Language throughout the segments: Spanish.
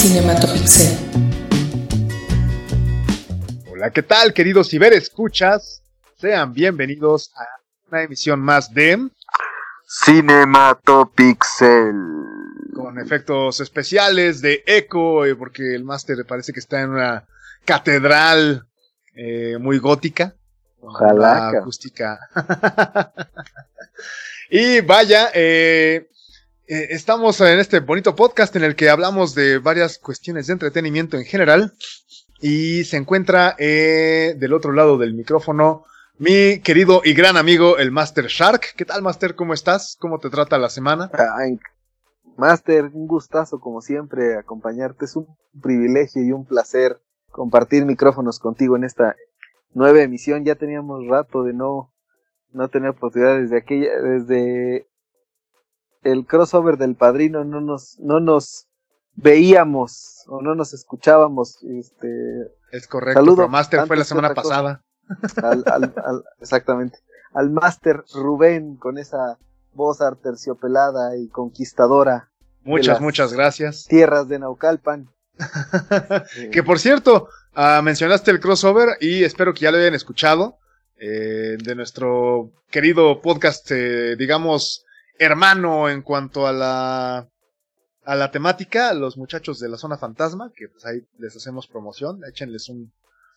Cinematopixel. Hola, ¿qué tal, queridos ciberescuchas? Sean bienvenidos a una emisión más de Cinematopixel. con efectos especiales de eco, eh, porque el máster parece que está en una catedral eh, muy gótica. Ojalá. Acústica. y vaya, eh, eh, estamos en este bonito podcast en el que hablamos de varias cuestiones de entretenimiento en general. Y se encuentra eh, del otro lado del micrófono mi querido y gran amigo, el Master Shark. ¿Qué tal, Master? ¿Cómo estás? ¿Cómo te trata la semana? Master, un gustazo como siempre acompañarte. Es un privilegio y un placer compartir micrófonos contigo en esta nueva emisión. Ya teníamos rato de no, no tener oportunidad desde aquella, desde el crossover del padrino no nos, no nos veíamos o no nos escuchábamos. Este, Es correcto, Saludo pero Master fue la semana pasada. al, al- al- exactamente, al máster Rubén con esa voz arterciopelada y conquistadora, Muchas, muchas gracias. tierras de Naucalpan. que por cierto, ah, mencionaste el crossover y espero que ya lo hayan escuchado eh, de nuestro querido podcast, eh, digamos, hermano en cuanto a la a la temática, los muchachos de la zona fantasma, que pues ahí les hacemos promoción, échenles un,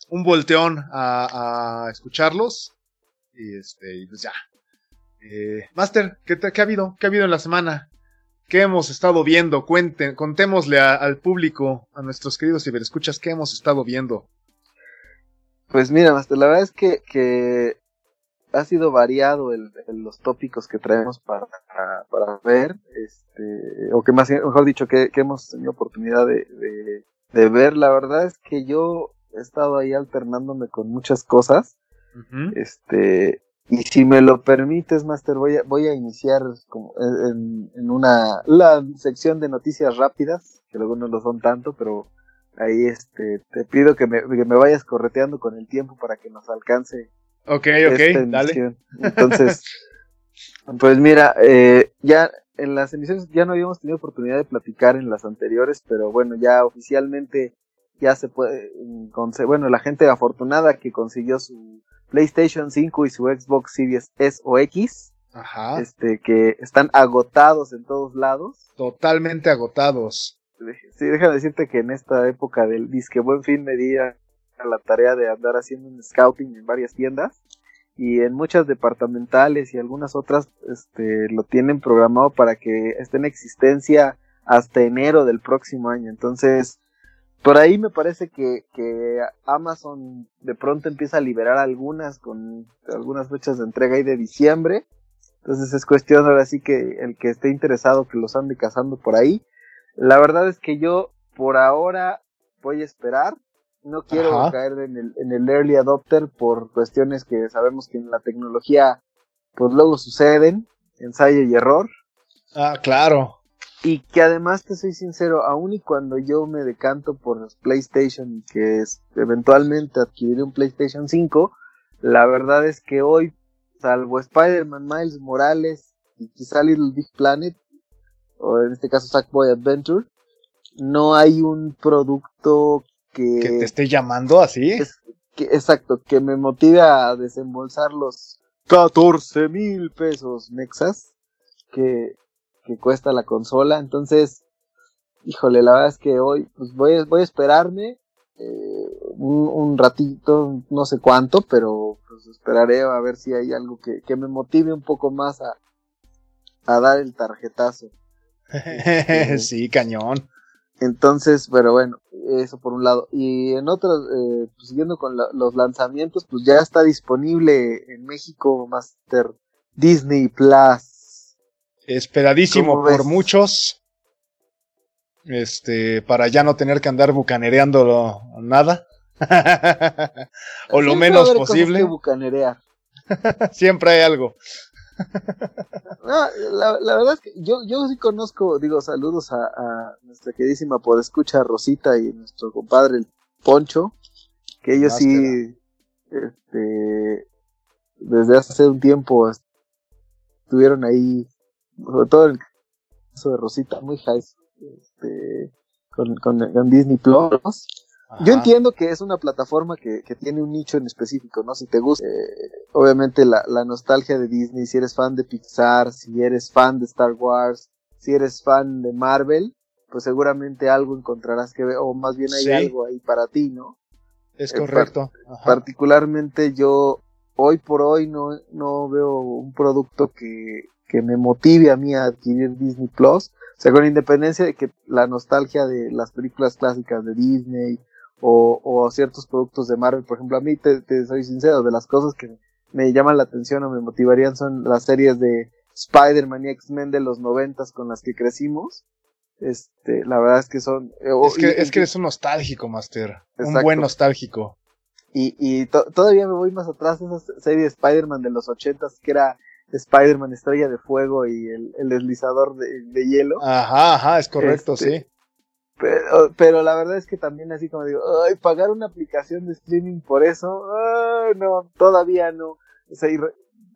un volteón a, a escucharlos. Y este, y pues ya. Eh, Master, ¿qué, te- qué ha habido? ¿Qué ha habido en la semana? ¿Qué hemos estado viendo? Cuenten, contémosle al público, a nuestros queridos ciberescuchas, qué hemos estado viendo. Pues mira, Master, la verdad es que, que ha sido variado el, el- los tópicos que traemos para, para ver, este, o que más, mejor dicho, que, que hemos tenido oportunidad de, de, de ver. La verdad es que yo he estado ahí alternándome con muchas cosas. Este, y si me lo permites, Master, voy a, voy a iniciar como en, en una la sección de noticias rápidas, que luego no lo son tanto, pero ahí este te pido que me, que me vayas correteando con el tiempo para que nos alcance Ok, ok, dale. Entonces, pues mira, eh, ya en las emisiones ya no habíamos tenido oportunidad de platicar en las anteriores, pero bueno, ya oficialmente ya se puede, mm, bueno, la gente afortunada que consiguió su PlayStation 5 y su Xbox Series S o X, Ajá. este, que están agotados en todos lados. Totalmente agotados. Sí, déjame decirte que en esta época del disque buen fin me di a la tarea de andar haciendo un scouting en varias tiendas y en muchas departamentales y algunas otras este lo tienen programado para que esté en existencia hasta enero del próximo año. Entonces por ahí me parece que, que Amazon de pronto empieza a liberar algunas con algunas fechas de entrega ahí de diciembre. Entonces es cuestión ahora sí que el que esté interesado que los ande cazando por ahí. La verdad es que yo por ahora voy a esperar no quiero Ajá. caer en el, en el early adopter por cuestiones que sabemos que en la tecnología pues luego suceden, ensayo y error, Ah, claro. y que además te soy sincero, aun y cuando yo me decanto por PlayStation y que es, eventualmente adquiriré un PlayStation 5, la verdad es que hoy, salvo Spider-Man Miles Morales y quizá Little Big Planet, o en este caso Sackboy Adventure, no hay un producto que, Que te esté llamando así. es- que- exacto, que me motive a desembolsar los 14 mil pesos mexas que, que cuesta la consola. Entonces, híjole, la verdad es que hoy pues voy, a- voy a esperarme eh, un, un ratito, no sé cuánto, pero pues esperaré a ver si hay algo que, que me motive un poco más a, a dar el tarjetazo. sí, cañón. Entonces, pero bueno, eso por un lado. Y en otras, eh, pues, siguiendo con la- los lanzamientos, pues ya está disponible en México Master Disney Plus. Esperadísimo por muchos. Este, para ya no tener que andar bucanereando nada. o lo menos posible. que bucanerear. Siempre hay algo. No, la, la verdad es que yo, yo sí conozco, digo, saludos a, a nuestra queridísima podescucha Rosita y nuestro compadre el Poncho, que ellos sí, este, desde hace un tiempo estuvieron ahí, sobre todo en el caso de Rosita, muy high, este, con, con, Disney Plus. Yo entiendo que es una plataforma que, que, tiene un nicho en específico, ¿no? Si te gusta, eh, obviamente la, la, nostalgia de Disney, si eres fan de Pixar, si eres fan de Star Wars, si eres fan de Marvel, pues seguramente algo encontrarás que ver, o más bien hay algo ahí para ti, ¿no? Es eh, correcto. particularmente yo, hoy por hoy, no, no veo un producto que, que me motive a mí a adquirir Disney Plus. O sea, con independencia de que la nostalgia de las películas clásicas de Disney o, o ciertos productos de Marvel, por ejemplo, a mí te, te soy sincero, de las cosas que me llaman la atención o me motivarían son las series de Spider-Man y X-Men de los noventas con las que crecimos. Este, la verdad es que son... Eh, es que, es que eres un nostálgico, Master. Un buen nostálgico. Y, y todavía me voy más atrás, esa serie de Spider-Man de los ochentas, que era Spider-Man Estrella de Fuego y el, el deslizador de, hielo. Ajá, ajá, es correcto, este, sí. Pero, pero la verdad es que también así como digo, ay, pagar una aplicación de streaming por eso, no, todavía no. O sea,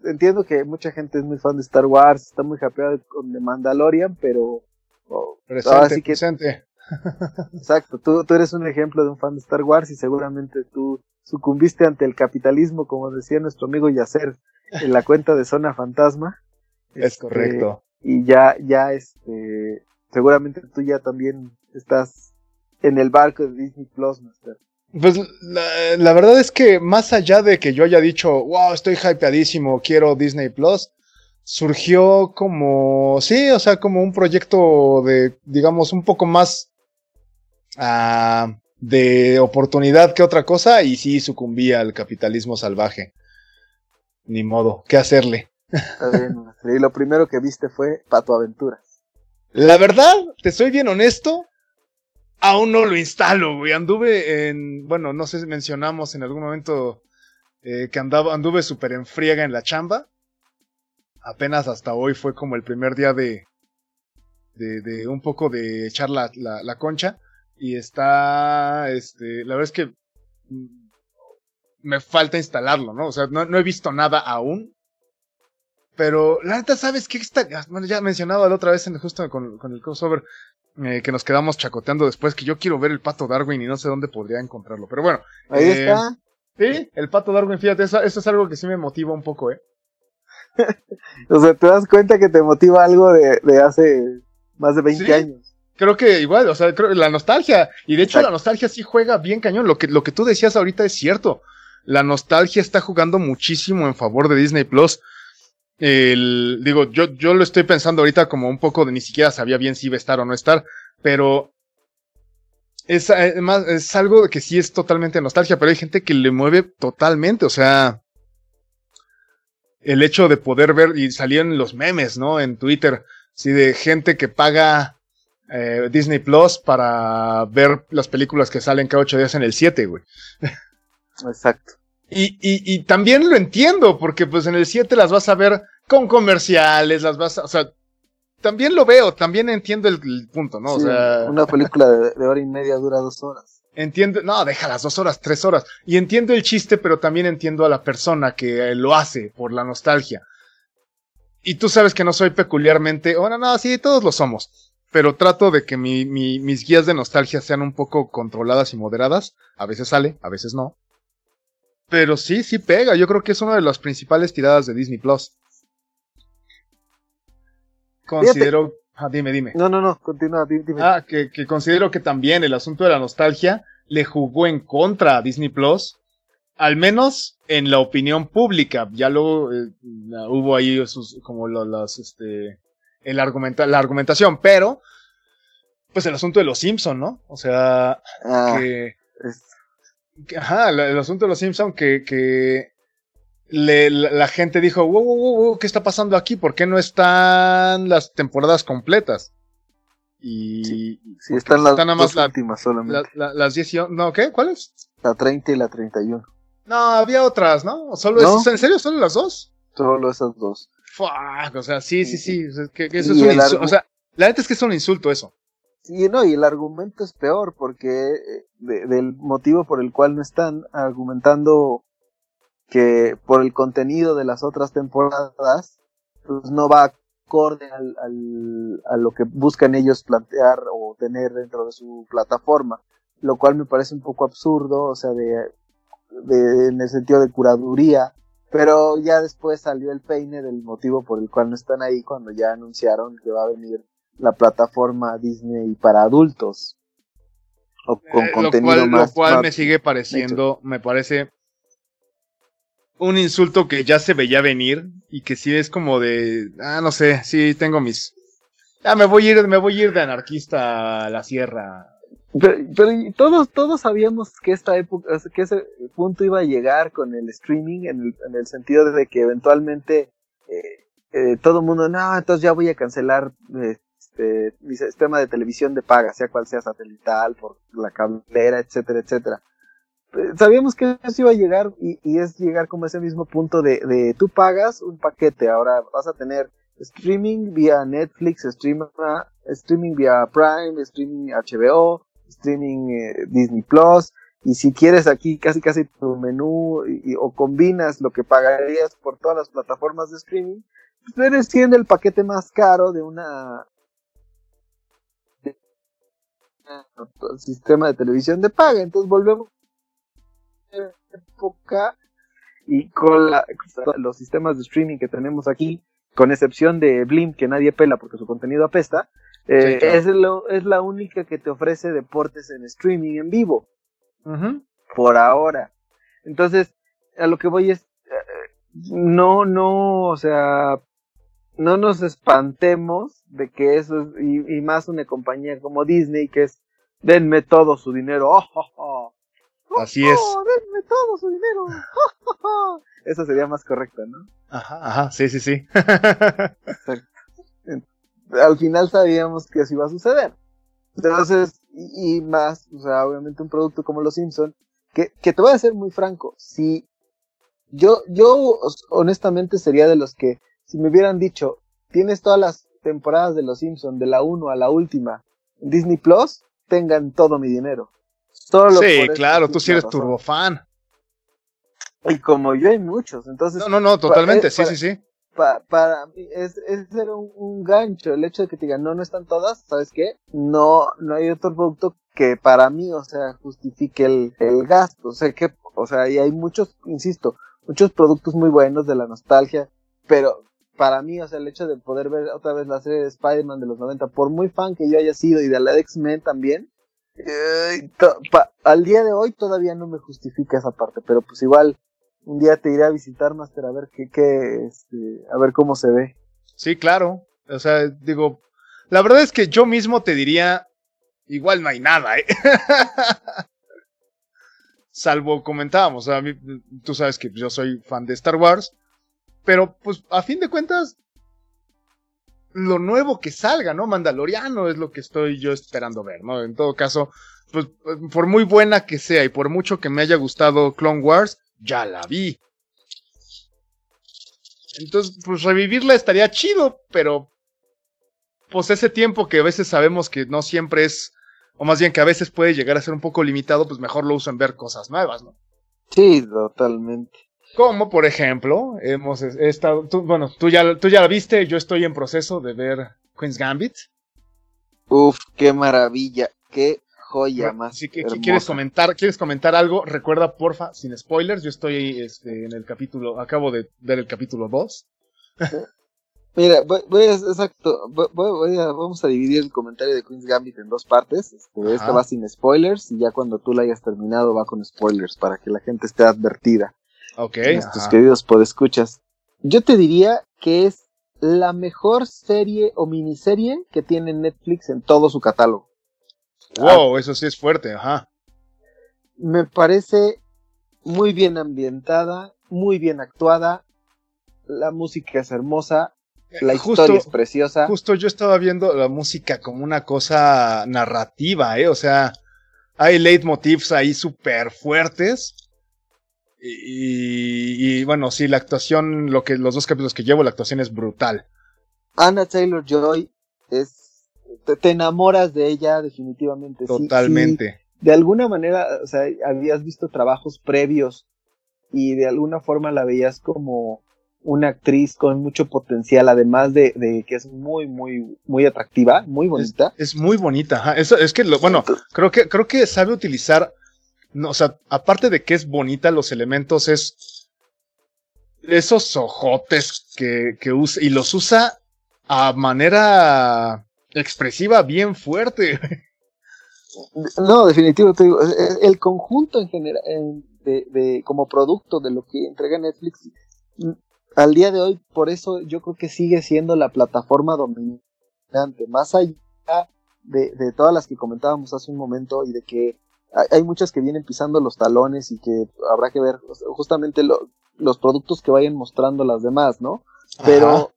entiendo que mucha gente es muy fan de Star Wars, está muy happy con The Mandalorian, pero... Oh, presente, presente. Exacto, tú, tú eres un ejemplo de un fan de Star Wars y seguramente tú sucumbiste ante el capitalismo, como decía nuestro amigo Yacer en la cuenta de Zona Fantasma. Es este, correcto. Y ya, ya, este, seguramente tú ya también estás en el barco de Disney Plus, Master. Pues la, la, verdad es que más allá de que yo haya dicho, wow, estoy hypeadísimo, quiero Disney Plus, surgió como, sí, o sea, como un proyecto de, digamos, un poco más uh, de oportunidad que otra cosa y sí sucumbía al capitalismo salvaje. Ni modo, ¿qué hacerle? Está bien, y lo primero que viste fue Pato Aventuras. La verdad, te soy bien honesto, aún no lo instalo, güey. Anduve en, bueno, no sé si mencionamos en algún momento eh, que andaba, anduve súper en friega en la chamba. Apenas hasta hoy fue como el primer día de, de, de un poco de echar la, la, concha. Y está, este, la verdad es que mm, me falta instalarlo, ¿no? O sea, no, no he visto nada aún. Pero la neta, ¿sabes qué? Está, bueno, ya mencionaba la otra vez en, justo con, con el crossover eh, que nos quedamos chacoteando después, que yo quiero ver el pato Darwin y no sé dónde podría encontrarlo. Pero bueno. Ahí eh, está. Sí, el pato Darwin, fíjate, eso, es algo que sí me motiva un poco, ¿eh? o sea, te das cuenta que te motiva algo de, de hace más de 20 años. Creo que igual, o sea, creo, la nostalgia, y de hecho la nostalgia sí juega bien cañón, lo que, lo que tú decías ahorita es cierto, la nostalgia está jugando muchísimo en favor de Disney Plus, el, digo, yo, yo lo estoy pensando ahorita como un poco de ni siquiera sabía bien si iba a estar o no estar, pero es, eh, es algo que sí es totalmente nostalgia, pero hay gente que le mueve totalmente, o sea, el hecho de poder ver, y salían los memes, ¿no? En Twitter, sí, de gente que paga eh, Disney Plus para ver las películas que salen cada ocho días en el 7, güey. Exacto. Y, y, y también lo entiendo, porque pues en el 7 las vas a ver con comerciales, las vas a, o sea, también lo veo, también entiendo el, punto, ¿no? o sea, una película de, hora y media dura dos horas. Entiendo, no, deja las dos horas, tres horas. Y entiendo el chiste, pero también entiendo a la persona que lo hace por la nostalgia. Y tú sabes que no soy peculiarmente, bueno, no, sí, todos lo somos. Pero trato de que mi, mi, mis guías de nostalgia sean un poco controladas y moderadas. A veces sale, a veces no. Pero sí, sí pega. Yo creo que es una de las principales tiradas de Disney Plus. Considero. Ah, dime, dime. No, no, no, continúa, dime. Ah, que, que, considero que también el asunto de la nostalgia le jugó en contra a Disney Plus. Al menos en la opinión pública. Ya luego eh, hubo ahí esos, como las, este, el argumenta la argumentación, pero, pues el asunto de los Simpson, ¿no? O sea, ah, que, Ajá, el, asunto de los Simpsons que, que le, la, gente dijo, wow, wow, wow, ¿qué está pasando aquí? ¿Por qué no están las temporadas completas? Y sí, están las dos últimas solamente. las 10 no, ¿qué? ¿Cuáles? La 30 y la 31. No, había otras, ¿no? ¿Solo ¿No? ¿En serio? ¿Solo las dos? Solo esas dos. Fuck, o sea, sí, sí, sí. que, eso es un insulto. O sea, la neta es que es un insulto eso. Sí, no, y el argumento es peor porque eh, del motivo por el cual no están argumentando que por el contenido de las otras temporadas, pues no va acorde al, al, a lo que buscan ellos plantear o tener dentro de su plataforma, lo cual me parece un poco absurdo, o sea, de, de, en el sentido de curaduría, pero ya después salió el peine del motivo por el cual no están ahí cuando ya anunciaron que va a venir la plataforma Disney para adultos. O con eh, contenido lo cual, más, lo cual me sigue pareciendo, me parece un insulto que ya se veía venir y que sí es como de, ah, no sé, sí tengo mis, ya me voy a ir, me voy a ir de anarquista a la sierra. Pero, pero todos, todos sabíamos que esta época, que ese punto iba a llegar con el streaming en el, en el sentido de que eventualmente eh, eh, todo el mundo, no, entonces ya voy a cancelar este, mi sistema de televisión de paga, sea cual sea satelital, por la cablera, etcétera, etcétera. Sabíamos que eso iba a llegar y, y, es llegar como ese mismo punto de, de tú pagas un paquete, ahora vas a tener streaming vía Netflix, stream, streaming vía Prime, streaming HBO, streaming eh, Disney Plus, y si quieres aquí casi casi tu menú y, o combinas lo que pagarías por todas las plataformas de streaming, pues eres siendo el paquete más caro de una sistema de televisión de paga. Entonces volvemos época y con los sistemas de streaming que tenemos aquí, con excepción de Blim, que nadie pela porque su contenido apesta, eh, es, lo, es la única que te ofrece deportes en streaming en vivo. Por ahora. Entonces, a lo que voy es, eh, no, no, o sea, no nos espantemos de que eso es, y, más una compañía como Disney, que es, denme todo su dinero, oh, oh, oh. Así es. ¡Oh, denme todo su dinero! Eso sería más correcto, ¿no? Ajá, ajá, sí, sí, sí. Al final sabíamos que eso iba a suceder. Entonces, y, más, o sea, obviamente un producto como Los Simpson, que, que te voy a ser muy franco, si yo, yo honestamente sería de los que, si me hubieran dicho, tienes todas las temporadas de Los Simpson, de la 1 a la última, en Disney Plus, tengan todo mi dinero sí, claro, tú sí eres turbofan. Y como yo hay muchos, entonces... No, no, no, totalmente, sí, sí, sí. para mí es, es ser un, gancho, el hecho de que te digan, no, no están todas, ¿sabes qué? No, no hay otro producto que para mí, o sea, justifique el, el gasto, o sea, que, o sea, y hay muchos, insisto, muchos productos muy buenos de la nostalgia, pero para mí, o sea, el hecho de poder ver otra vez la serie de Spider-Man de los 90, por muy fan que yo haya sido y de la X-Men también, al día de hoy todavía no me justifica esa parte, pero pues igual un día te iré a visitar, Master, a ver qué, qué este, a ver cómo se ve. Sí, claro. O sea, digo, la verdad es que yo mismo te diría, igual no hay nada, ¿eh? Salvo comentábamos, a mí, tú sabes que yo soy fan de Star Wars, pero pues a fin de cuentas lo nuevo que salga, ¿no? Mandaloriano es lo que estoy yo esperando ver, ¿no? En todo caso, pues por muy buena que sea y por mucho que me haya gustado Clone Wars, ya la vi. Entonces, pues revivirla estaría chido, pero pues ese tiempo que a veces sabemos que no siempre es, o más bien que a veces puede llegar a ser un poco limitado, pues mejor lo uso en ver cosas nuevas, ¿no? Sí, totalmente. Como por ejemplo, hemos estado, bueno, tú ya, tú ya la viste, yo estoy en proceso de ver Queen's Gambit. Uf, qué maravilla, qué joya más. Así que, ¿quieres comentar, ¿quieres comentar algo? Recuerda, porfa, sin spoilers, yo estoy este, en el capítulo, acabo de ver el capítulo 2. Mira, voy, a, exacto, voy, a, vamos a dividir el comentario de Queen's Gambit en dos partes. Este, esta va sin spoilers y ya cuando tú la hayas terminado va con spoilers para que la gente esté advertida. Ok. Nuestros queridos podescuchas. Yo te diría que es la mejor serie o miniserie que tiene Netflix en todo su catálogo. Wow, eso sí es fuerte, ajá. Me parece muy bien ambientada, muy bien actuada, la música es hermosa, la historia es preciosa. Justo yo estaba viendo la música como una cosa narrativa, ¿eh? O sea, hay leitmotivs ahí súper fuertes y, bueno, sí, la actuación, lo que los dos capítulos que llevo, la actuación es brutal. Anna Taylor Joy es. Te, enamoras de ella, definitivamente. Totalmente. de alguna manera, o sea, habías visto trabajos previos y de alguna forma la veías como una actriz con mucho potencial, además de, que es muy, muy, muy atractiva, muy bonita. Es, muy bonita, Eso, es que, lo, bueno, creo que, creo que sabe utilizar, no, o sea, aparte de que es bonita, los elementos es esos ojotes que, que usa, y los usa a manera expresiva bien fuerte. No, definitivo, te digo, el conjunto en general, de, de, como producto de lo que entrega Netflix, mm, al día de hoy, por eso yo creo que sigue siendo la plataforma dominante, más allá de, de todas las que comentábamos hace un momento y de que hay, muchas que vienen pisando los talones y que habrá que ver justamente los productos que vayan mostrando las demás, ¿no? Pero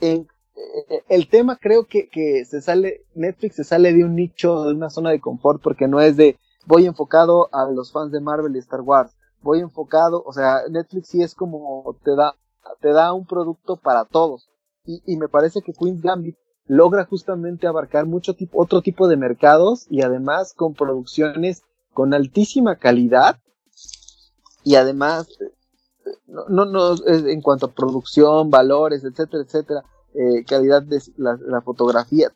en, eh, el tema creo que, que se sale, Netflix se sale de un nicho, de una zona de confort, porque no es de voy enfocado a los fans de Marvel y Star Wars, voy enfocado, o sea, Netflix sí es como te da, te da un producto para todos. Y, y me parece que Queen's Gambit logra justamente abarcar mucho tipo, otro tipo de mercados y además con producciones con altísima calidad y además eh, no, no, en cuanto a producción, valores, etcétera, etcétera, eh, calidad de la, fotografía.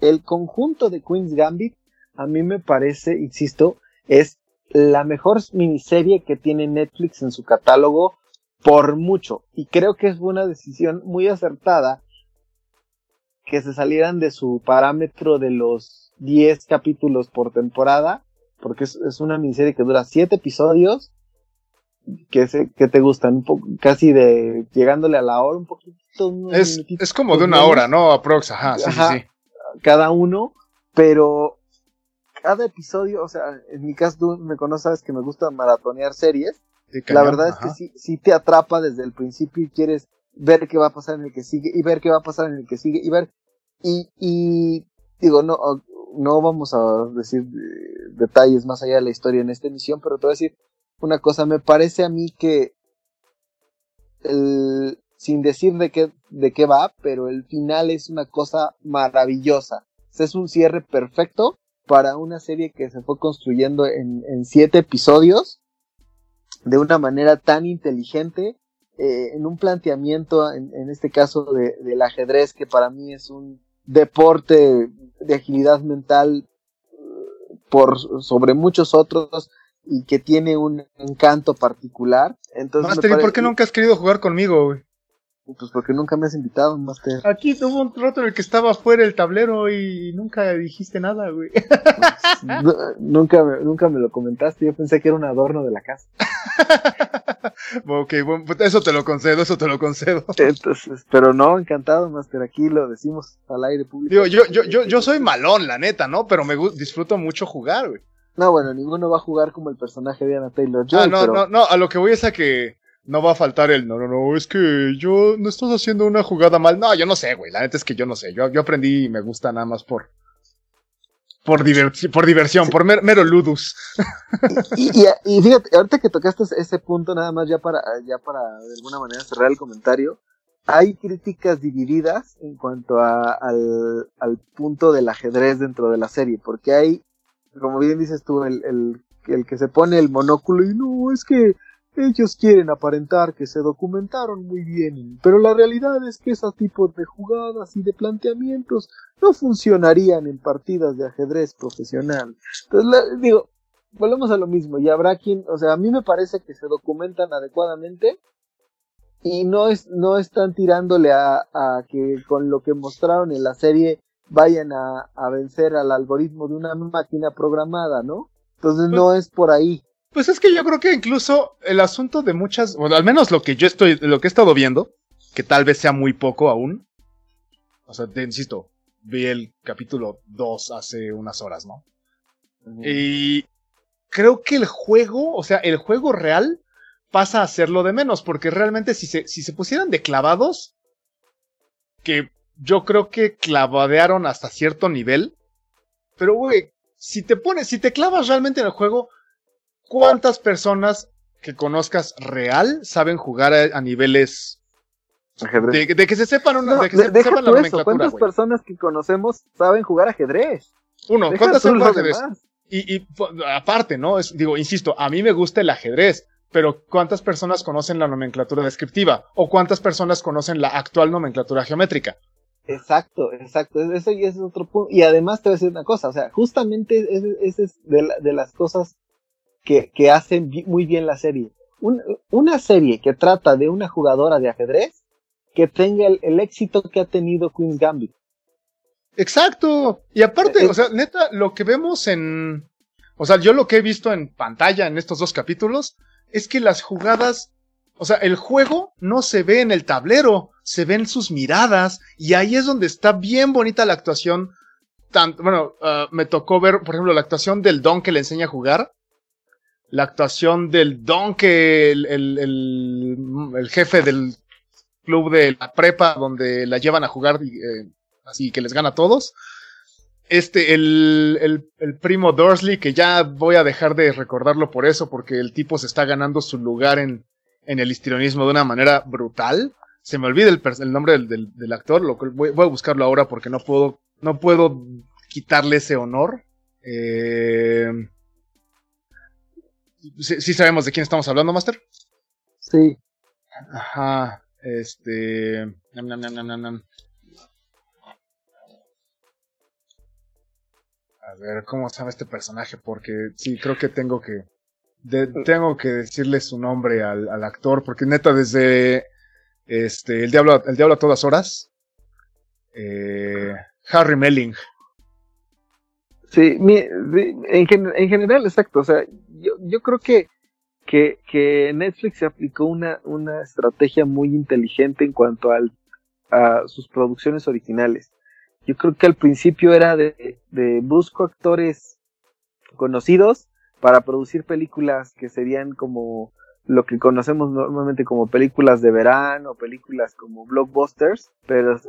El conjunto de Queen's Gambit, a mí me parece, insisto, es la mejor miniserie que tiene Netflix en su catálogo por mucho. Y creo que es una decisión muy acertada que se salieran de su parámetro de los 10 capítulos por temporada, porque es, es una miniserie que dura 7 episodios que, se, que te gustan, un casi de llegándole a la hora un poquito. Es, es como de una hora, ¿no? Aprox, ajá, sí, sí, Cada uno, pero cada episodio, o sea, en mi caso tú me conoces, sabes que me gusta maratonear series. la verdad es que sí, sí te atrapa desde el principio y quieres ver qué va a pasar en el que sigue y ver qué va a pasar en el que sigue y ver y, digo no no vamos a decir eh, detalles más allá de la historia en esta emisión pero te voy a decir una cosa, me parece a mí que el, sin decir de qué, de qué va, pero el final es una cosa maravillosa. Es un cierre perfecto para una serie que se fue construyendo en, en siete episodios de una manera tan inteligente, eh, en un planteamiento, en, en este caso de, del ajedrez, que para mí es un deporte de agilidad mental por sobre muchos otros y que tiene un encanto particular. Entonces Master, ¿y por qué nunca has querido jugar conmigo, güey? Pues porque nunca me has invitado, Master. Aquí tuvo un rato en el que estaba fuera el tablero y nunca dijiste nada, güey. nunca, me, nunca me lo comentaste, yo pensé que era un adorno de la casa. ok, bueno, pues eso te lo concedo, eso te lo concedo. Entonces, pero no, encantado, Master, aquí lo decimos al aire público. Digo, yo, yo, yo, yo soy malón, la neta, ¿no? Pero me disfruto mucho jugar, güey. No, bueno, ninguno va a jugar como el personaje de Anna Taylor Joy. Ah, no, no, no, a lo que voy es a que no va a faltar el no, no, no, es que yo no estás haciendo una jugada mal. No, yo no sé, güey. La neta es que yo no sé. Yo, yo aprendí y me gusta nada más por. Por, por diversión, por mero ludus. Y, y, fíjate, ahorita que tocaste ese punto, nada más ya para, ya para de alguna manera cerrar el comentario, hay críticas divididas en cuanto a, al, al punto del ajedrez dentro de la serie, porque hay como bien dices tú, el, el, el que se pone el monóculo y no, es que ellos quieren aparentar que se documentaron muy bien, pero la realidad es que esos tipos de jugadas y de planteamientos no funcionarían en partidas de ajedrez profesional. Entonces, digo, volvemos a lo mismo, y habrá quien, o sea, a mí me parece que se documentan adecuadamente y no es, no están tirándole a, a que con lo que mostraron en la serie vayan a, vencer al algoritmo de una máquina programada, ¿no? Entonces pues no es por ahí. Pues es que yo creo que incluso el asunto de muchas, bueno, al menos lo que yo estoy, lo que he estado viendo, que tal vez sea muy poco aún. O sea, te insisto, vi el capítulo 2 hace unas horas, ¿no? Y creo que el juego, o sea, el juego real pasa a ser lo de menos, porque realmente si se, si se pusieran de clavados, que yo creo que clavadearon hasta cierto nivel. Pero, güey, si te pones, si te clavas realmente en el juego, ¿cuántas personas que conozcas real saben jugar a, niveles de, de, que se sepan una, de que se sepan la nomenclatura, ¿Cuántas personas que conocemos saben jugar ajedrez? Uno, ¿cuántas saben jugar ajedrez? Y, y aparte, ¿no? Es, digo, insisto, a mí me gusta el ajedrez, pero ¿cuántas personas conocen la nomenclatura descriptiva? ¿O cuántas personas conocen la actual nomenclatura geométrica? Exacto, exacto. Eso y ese es otro punto. Y además te voy a decir una cosa, o sea, justamente ese, es de, de, las cosas que, que hacen muy bien la serie. una serie que trata de una jugadora de ajedrez que tenga el, éxito que ha tenido Queen's Gambit. Exacto. Y aparte, eh, o sea, neta, lo que vemos en. O sea, yo lo que he visto en pantalla en estos dos capítulos es que las jugadas. O sea, el juego no se ve en el tablero, se ven sus miradas. Y ahí es donde está bien bonita la actuación. bueno, ah, me tocó ver, por ejemplo, la actuación del Don que le enseña a jugar. La actuación del Don que el, el jefe del club de la prepa donde la llevan a jugar eh, así que les gana a todos. Este, el, el, primo Dursley, que ya voy a dejar de recordarlo por eso, porque el tipo se está ganando su lugar en, en el histrionismo de una manera brutal. Se me olvida el, el nombre del, del, actor, lo, voy, voy, a buscarlo ahora porque no puedo, no puedo quitarle ese honor. Eh, ¿sí, sabemos de quién estamos hablando, Master? Sí. Ajá. Este. a ver, ¿cómo sabe este personaje? Porque sí, creo que tengo que. tengo que decirle su nombre al, actor, porque neta, desde. Este, el diablo, el diablo a todas horas. Eh, Harry Melling. Sí, en, en, general, exacto. O sea, yo, yo creo que que, que Netflix aplicó una, una estrategia muy inteligente en cuanto al, a sus producciones originales. Yo creo que al principio era de, de busco actores conocidos para producir películas que serían como lo que conocemos normalmente como películas de verano, películas como blockbusters, pero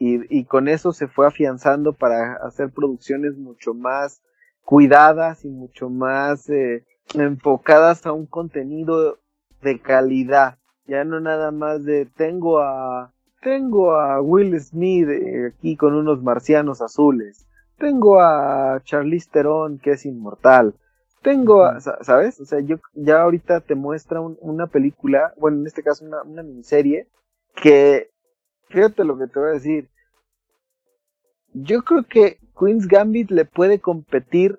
y, y, con eso se fue afianzando para hacer producciones mucho más cuidadas y mucho más eh, enfocadas a un contenido de calidad. Ya no nada más de tengo a tengo a Will Smith eh, aquí con unos marcianos azules. Tengo a Charlize Theron que es inmortal. Tengo a, ¿sabes? O sea, yo ya ahorita te muestra una película, bueno, en este caso una, una miniserie que fíjate lo que te voy a decir. Yo creo que Queen's Gambit le puede competir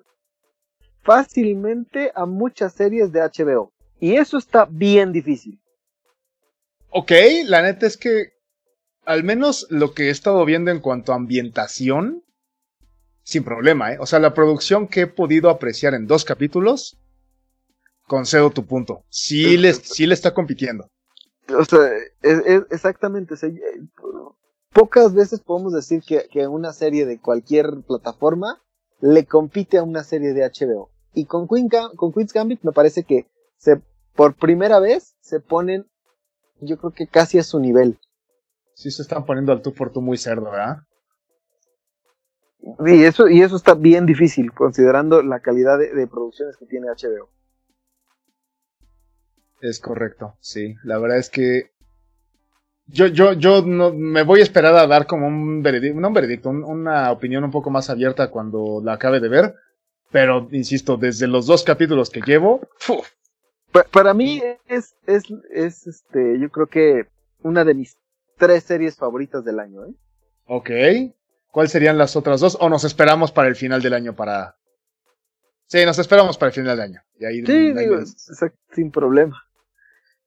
fácilmente a muchas series de HBO. Y eso está bien difícil. Ok, la neta es que al menos lo que he estado viendo en cuanto a ambientación, sin problema, ¿eh? O sea, la producción que he podido apreciar en dos capítulos, concedo tu punto. Sí, le, sí le está compitiendo. O sea, es, exactamente. pocas veces podemos decir que, que una serie de cualquier plataforma le compite a una serie de HBO. Y con, Queen con Queen's Gambit me parece que se, por primera vez se ponen, yo creo que casi a su nivel. Sí se están poniendo al tú por tú muy cerdo, ¿verdad? Y eso, y eso está bien difícil, considerando la calidad de, producciones que tiene HBO. Es correcto, sí. La verdad es que yo, yo, yo no, me voy a esperar a dar como un veredicto, no un veredicto, una opinión un poco más abierta cuando la acabe de ver. Pero, insisto, desde los dos capítulos que llevo. Para mí es, es, es, este, yo creo que una de mis tres series favoritas del año, ¿eh? Ok. ¿Cuáles serían las otras dos? ¿O nos esperamos para el final del año para...? Sí, nos esperamos para el final del año. Y ahí, sí, digo, sin problema.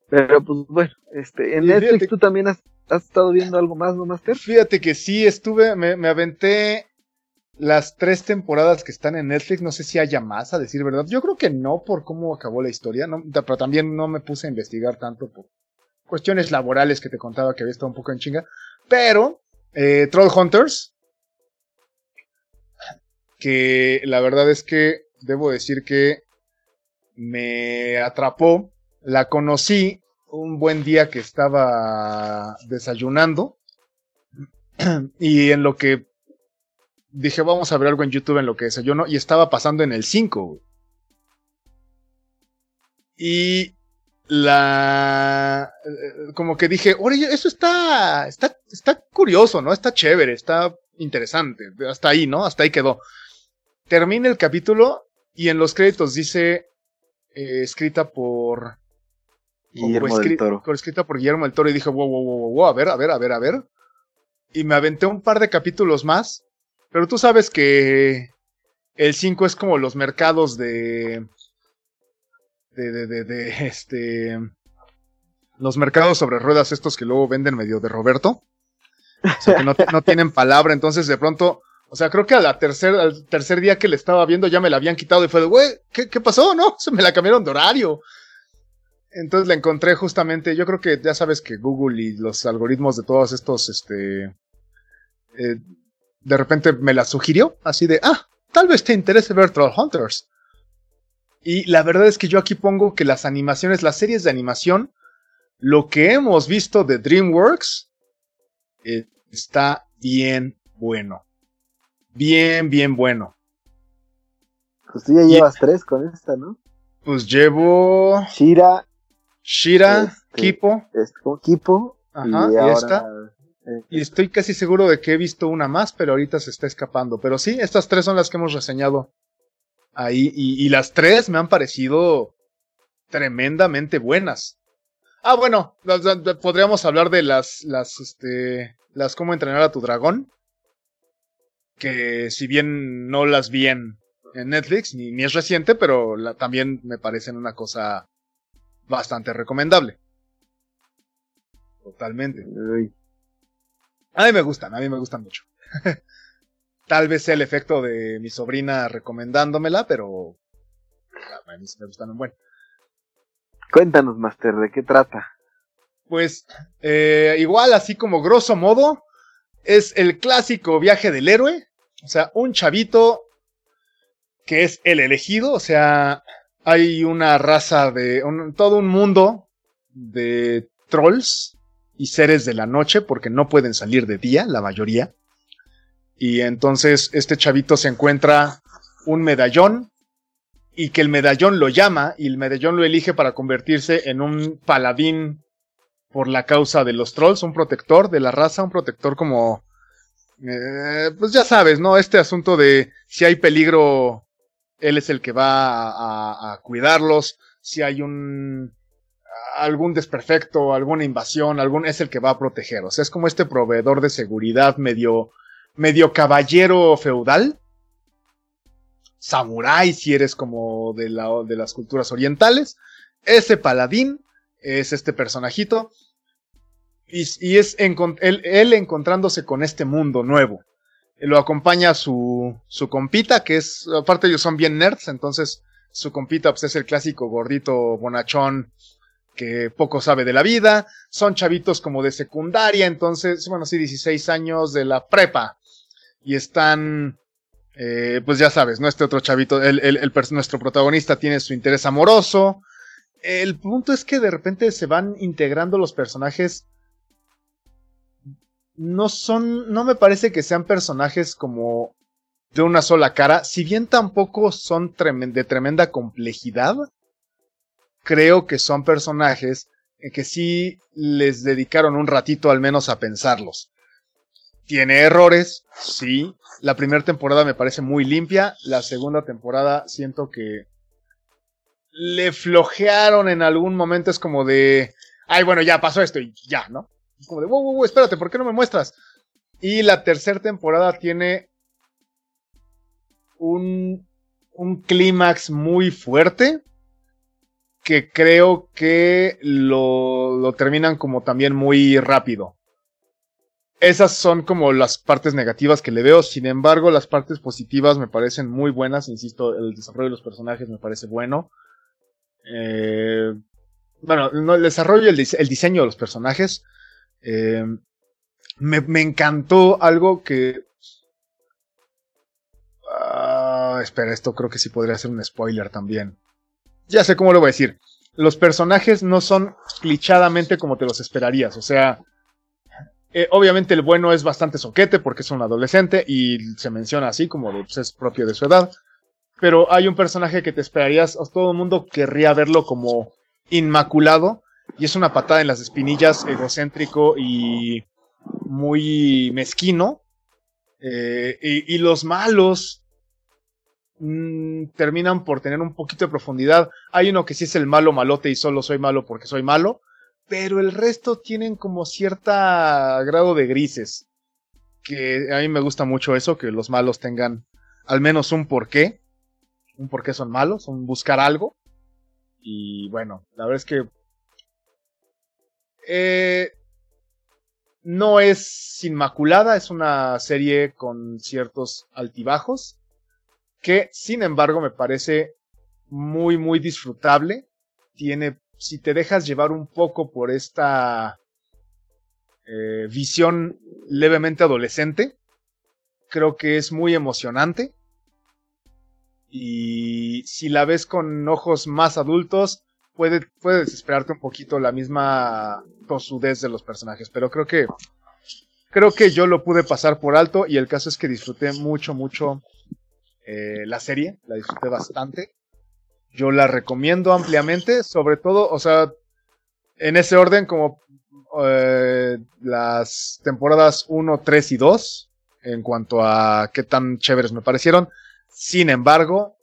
Pero pues bueno, este, en Netflix tú también has, estado viendo algo más, ¿no, Master? Fíjate que sí, estuve, me, me aventé las tres temporadas que están en Netflix, no sé si haya más, a decir verdad. Yo creo que no por cómo acabó la historia, no, pero también no me puse a investigar tanto por cuestiones laborales que te contaba que había estado un poco en chinga. Pero, eh, Troll Hunters, que la verdad es que debo decir que me atrapó, la conocí un buen día que estaba desayunando y en lo que dije, vamos a ver algo en YouTube en lo que no y estaba pasando en el 5. Y la eh, como que dije, oye, eso está, está, está curioso, ¿no? Está chévere, está interesante. Hasta ahí, ¿no? Hasta ahí quedó. Termina el capítulo y en los créditos dice eh, escrita por Guillermo del Toro. escrita por Guillermo del Toro y dije, wow, wow, wow, wow, a ver, a ver, a ver, a ver. Y me aventé un par de capítulos más, pero tú sabes que el 5 es como los mercados de, de, de, de, de, este, los mercados sobre ruedas estos que luego venden medio de Roberto. O sea, que no, no tienen palabra, entonces de pronto o sea, creo que a la tercer, al tercer día que le estaba viendo ya me la habían quitado y fue de, güey, ¿qué, ¿qué, pasó? No, se me la cambiaron de horario. Entonces la encontré justamente, yo creo que ya sabes que Google y los algoritmos de todos estos, este, eh, de repente me la sugirió, así de, ah, tal vez te interese ver Troll Hunters. Y la verdad es que yo aquí pongo que las animaciones, las series de animación, lo que hemos visto de DreamWorks, eh, está bien bueno. Bien, bien bueno. Pues tú ya llevas tres con esta, ¿no? Pues llevo. Shira, Shira, este, Kipo. Este, Kipo. Ajá, y, esta. Y estoy casi seguro de que he visto una más, pero ahorita se está escapando. Pero sí, estas tres son las que hemos reseñado ahí. Y, y las tres me han parecido tremendamente buenas. Ah, bueno, podríamos hablar de las, las, este, las cómo entrenar a tu dragón. Que si bien no las vi en, Netflix, ni, ni, es reciente, pero la, también me parecen una cosa bastante recomendable. Totalmente. A mí me gustan, a mí me gustan mucho. Tal vez sea el efecto de mi sobrina recomendándomela, pero a mí me gustan un buen. Cuéntanos, Master, ¿de qué trata? Pues eh, igual, así como grosso modo, es el clásico viaje del héroe. O sea, un chavito que es el elegido, o sea, hay una raza de todo un mundo de trolls y seres de la noche porque no pueden salir de día, la mayoría. Y entonces este chavito se encuentra un medallón y que el medallón lo llama y el medallón lo elige para convertirse en un paladín por la causa de los trolls, un protector de la raza, un protector como... Eh, pues ya sabes, ¿no? Este asunto de si hay peligro él es el que va a, cuidarlos. Si hay un algún desperfecto, alguna invasión, algún es el que va a proteger. O sea, es como este proveedor de seguridad medio medio caballero feudal. Samurai, si eres como de, de las culturas orientales. Ese paladín es este personajito. Y, y es él encontrándose con este mundo nuevo lo acompaña su, su compita, que es, aparte ellos son bien nerds, entonces su compita pues es el clásico gordito bonachón que poco sabe de la vida, son chavitos como de secundaria, entonces, bueno, sí, 16 años de la prepa, y están, eh, pues ya sabes, ¿no? Este otro chavito, el, el, el, nuestro protagonista tiene su interés amoroso, el punto es que de repente se van integrando los personajes no son, no me parece que sean personajes como de una sola cara, si bien tampoco son de tremenda complejidad, creo que son personajes que sí les dedicaron un ratito al menos a pensarlos. Tiene errores, sí. La primera temporada me parece muy limpia, la segunda temporada siento que le flojearon en algún momento, es como de, ay, bueno, ya pasó esto y ya, ¿no? Como de, wow, wow, espérate, ¿por qué no me muestras? Y la tercera temporada tiene un, un clímax muy fuerte que creo que lo, lo terminan como también muy rápido. Esas son como las partes negativas que le veo, sin embargo las partes positivas me parecen muy buenas, insisto, el desarrollo de los personajes me parece bueno. Eh, bueno, el desarrollo, el, el diseño de los personajes eh, me, encantó algo que... Ah, espera, esto creo que sí podría ser un spoiler también. Ya sé cómo lo voy a decir. Los personajes no son clichadamente como te los esperarías. O sea, eh, obviamente el bueno es bastante soquete porque es un adolescente y se menciona así como pues, es propio de su edad. Pero hay un personaje que te esperarías, todo el mundo querría verlo como inmaculado y es una patada en las espinillas, egocéntrico y muy mezquino. Eh, y, los malos mm, terminan por tener un poquito de profundidad. Hay uno que sí es el malo malote y solo soy malo porque soy malo, pero el resto tienen como cierta grado de grises. Que a mí me gusta mucho eso, que los malos tengan al menos un porqué. Un porqué son malos, un buscar algo. Y bueno, la verdad es que eh, no es inmaculada, es una serie con ciertos altibajos, que sin embargo me parece muy, muy disfrutable. Tiene, si te dejas llevar un poco por esta eh, visión levemente adolescente, creo que es muy emocionante. Y si la ves con ojos más adultos, puede, puede desesperarte un poquito la misma tosudez de los personajes, pero creo que creo que yo lo pude pasar por alto y el caso es que disfruté mucho, mucho eh, la serie, la disfruté bastante. Yo la recomiendo ampliamente, sobre todo, o sea, en ese orden como eh, las temporadas 1, 3 y 2, en cuanto a qué tan chéveres me parecieron. Sin embargo,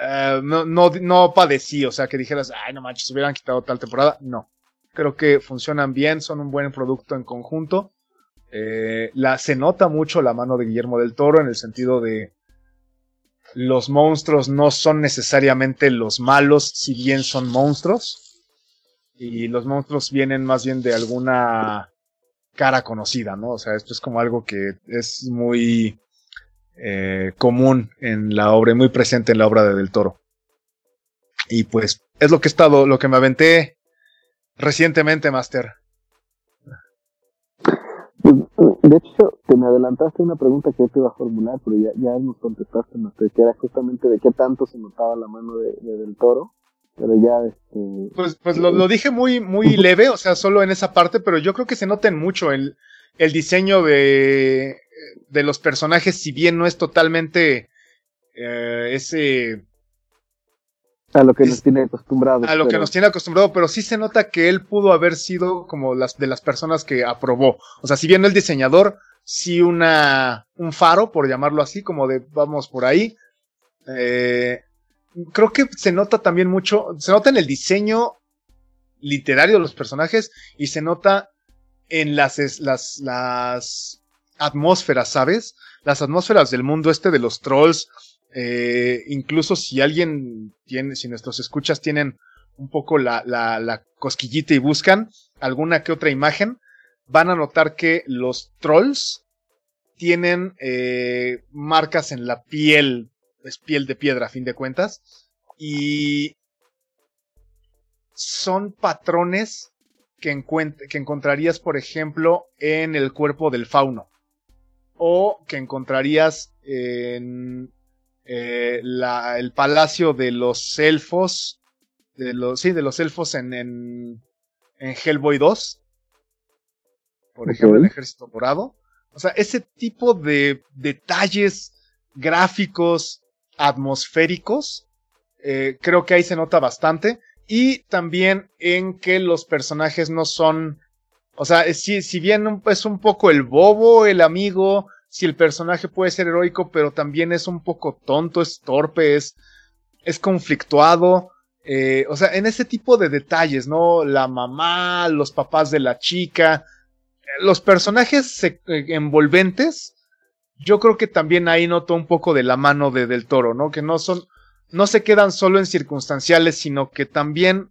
eh, no, no, padecí, o sea, que dijeras, ay, no manches, hubieran quitado tal temporada. No. Creo que funcionan bien, son un buen producto en conjunto. Eh, la, se nota mucho la mano de Guillermo del Toro en el sentido de los monstruos no son necesariamente los malos, si bien son monstruos. Y los monstruos vienen más bien de alguna cara conocida, ¿no? O sea, esto es como algo que es muy eh, común en la obra, muy presente en la obra de Del Toro. Y pues es lo que he estado, lo que me aventé recientemente, Master. Pues, de hecho, te me adelantaste una pregunta que yo te iba a formular, pero ya, ya nos contestaste, Master, que era justamente de qué tanto se notaba la mano de, Del Toro. Pero ya, este... Pues, pues lo, lo, dije muy, muy leve, o sea, solo en esa parte, pero yo creo que se noten mucho el, el diseño de, de los personajes, si bien no es totalmente eh, ese... A lo que nos tiene acostumbrado. A lo que nos tiene acostumbrado, pero sí se nota que él pudo haber sido como las de las personas que aprobó. O sea, si bien el diseñador, sí una, un faro, por llamarlo así, como de vamos por ahí. Eh, creo que se nota también mucho, se nota en el diseño literario de los personajes y se nota en las, las, las atmósferas, ¿sabes? Las atmósferas del mundo este de los trolls. Eh, incluso si alguien tiene, si nuestros escuchas tienen un poco la, la, la cosquillita y buscan alguna que otra imagen, van a notar que los trolls tienen eh, marcas en la piel, es piel de piedra a fin de cuentas, y son patrones que, que encontrarías, por ejemplo, en el cuerpo del fauno o que encontrarías en eh, la, el palacio de los elfos, de los, sí, de los elfos en, en, en Hellboy 2, por ejemplo, el ejército morado. O sea, ese tipo de detalles gráficos, atmosféricos, eh, creo que ahí se nota bastante. Y también en que los personajes no son o sea, si, si bien es un poco el bobo, el amigo, si el personaje puede ser heroico, pero también es un poco tonto, es torpe, es, es conflictuado. Eh, o sea, en ese tipo de detalles, ¿no? La mamá, los papás de la chica, los personajes eh, envolventes, yo creo que también ahí noto un poco de la mano de Del Toro, ¿no? Que no son, no se quedan solo en circunstanciales, sino que también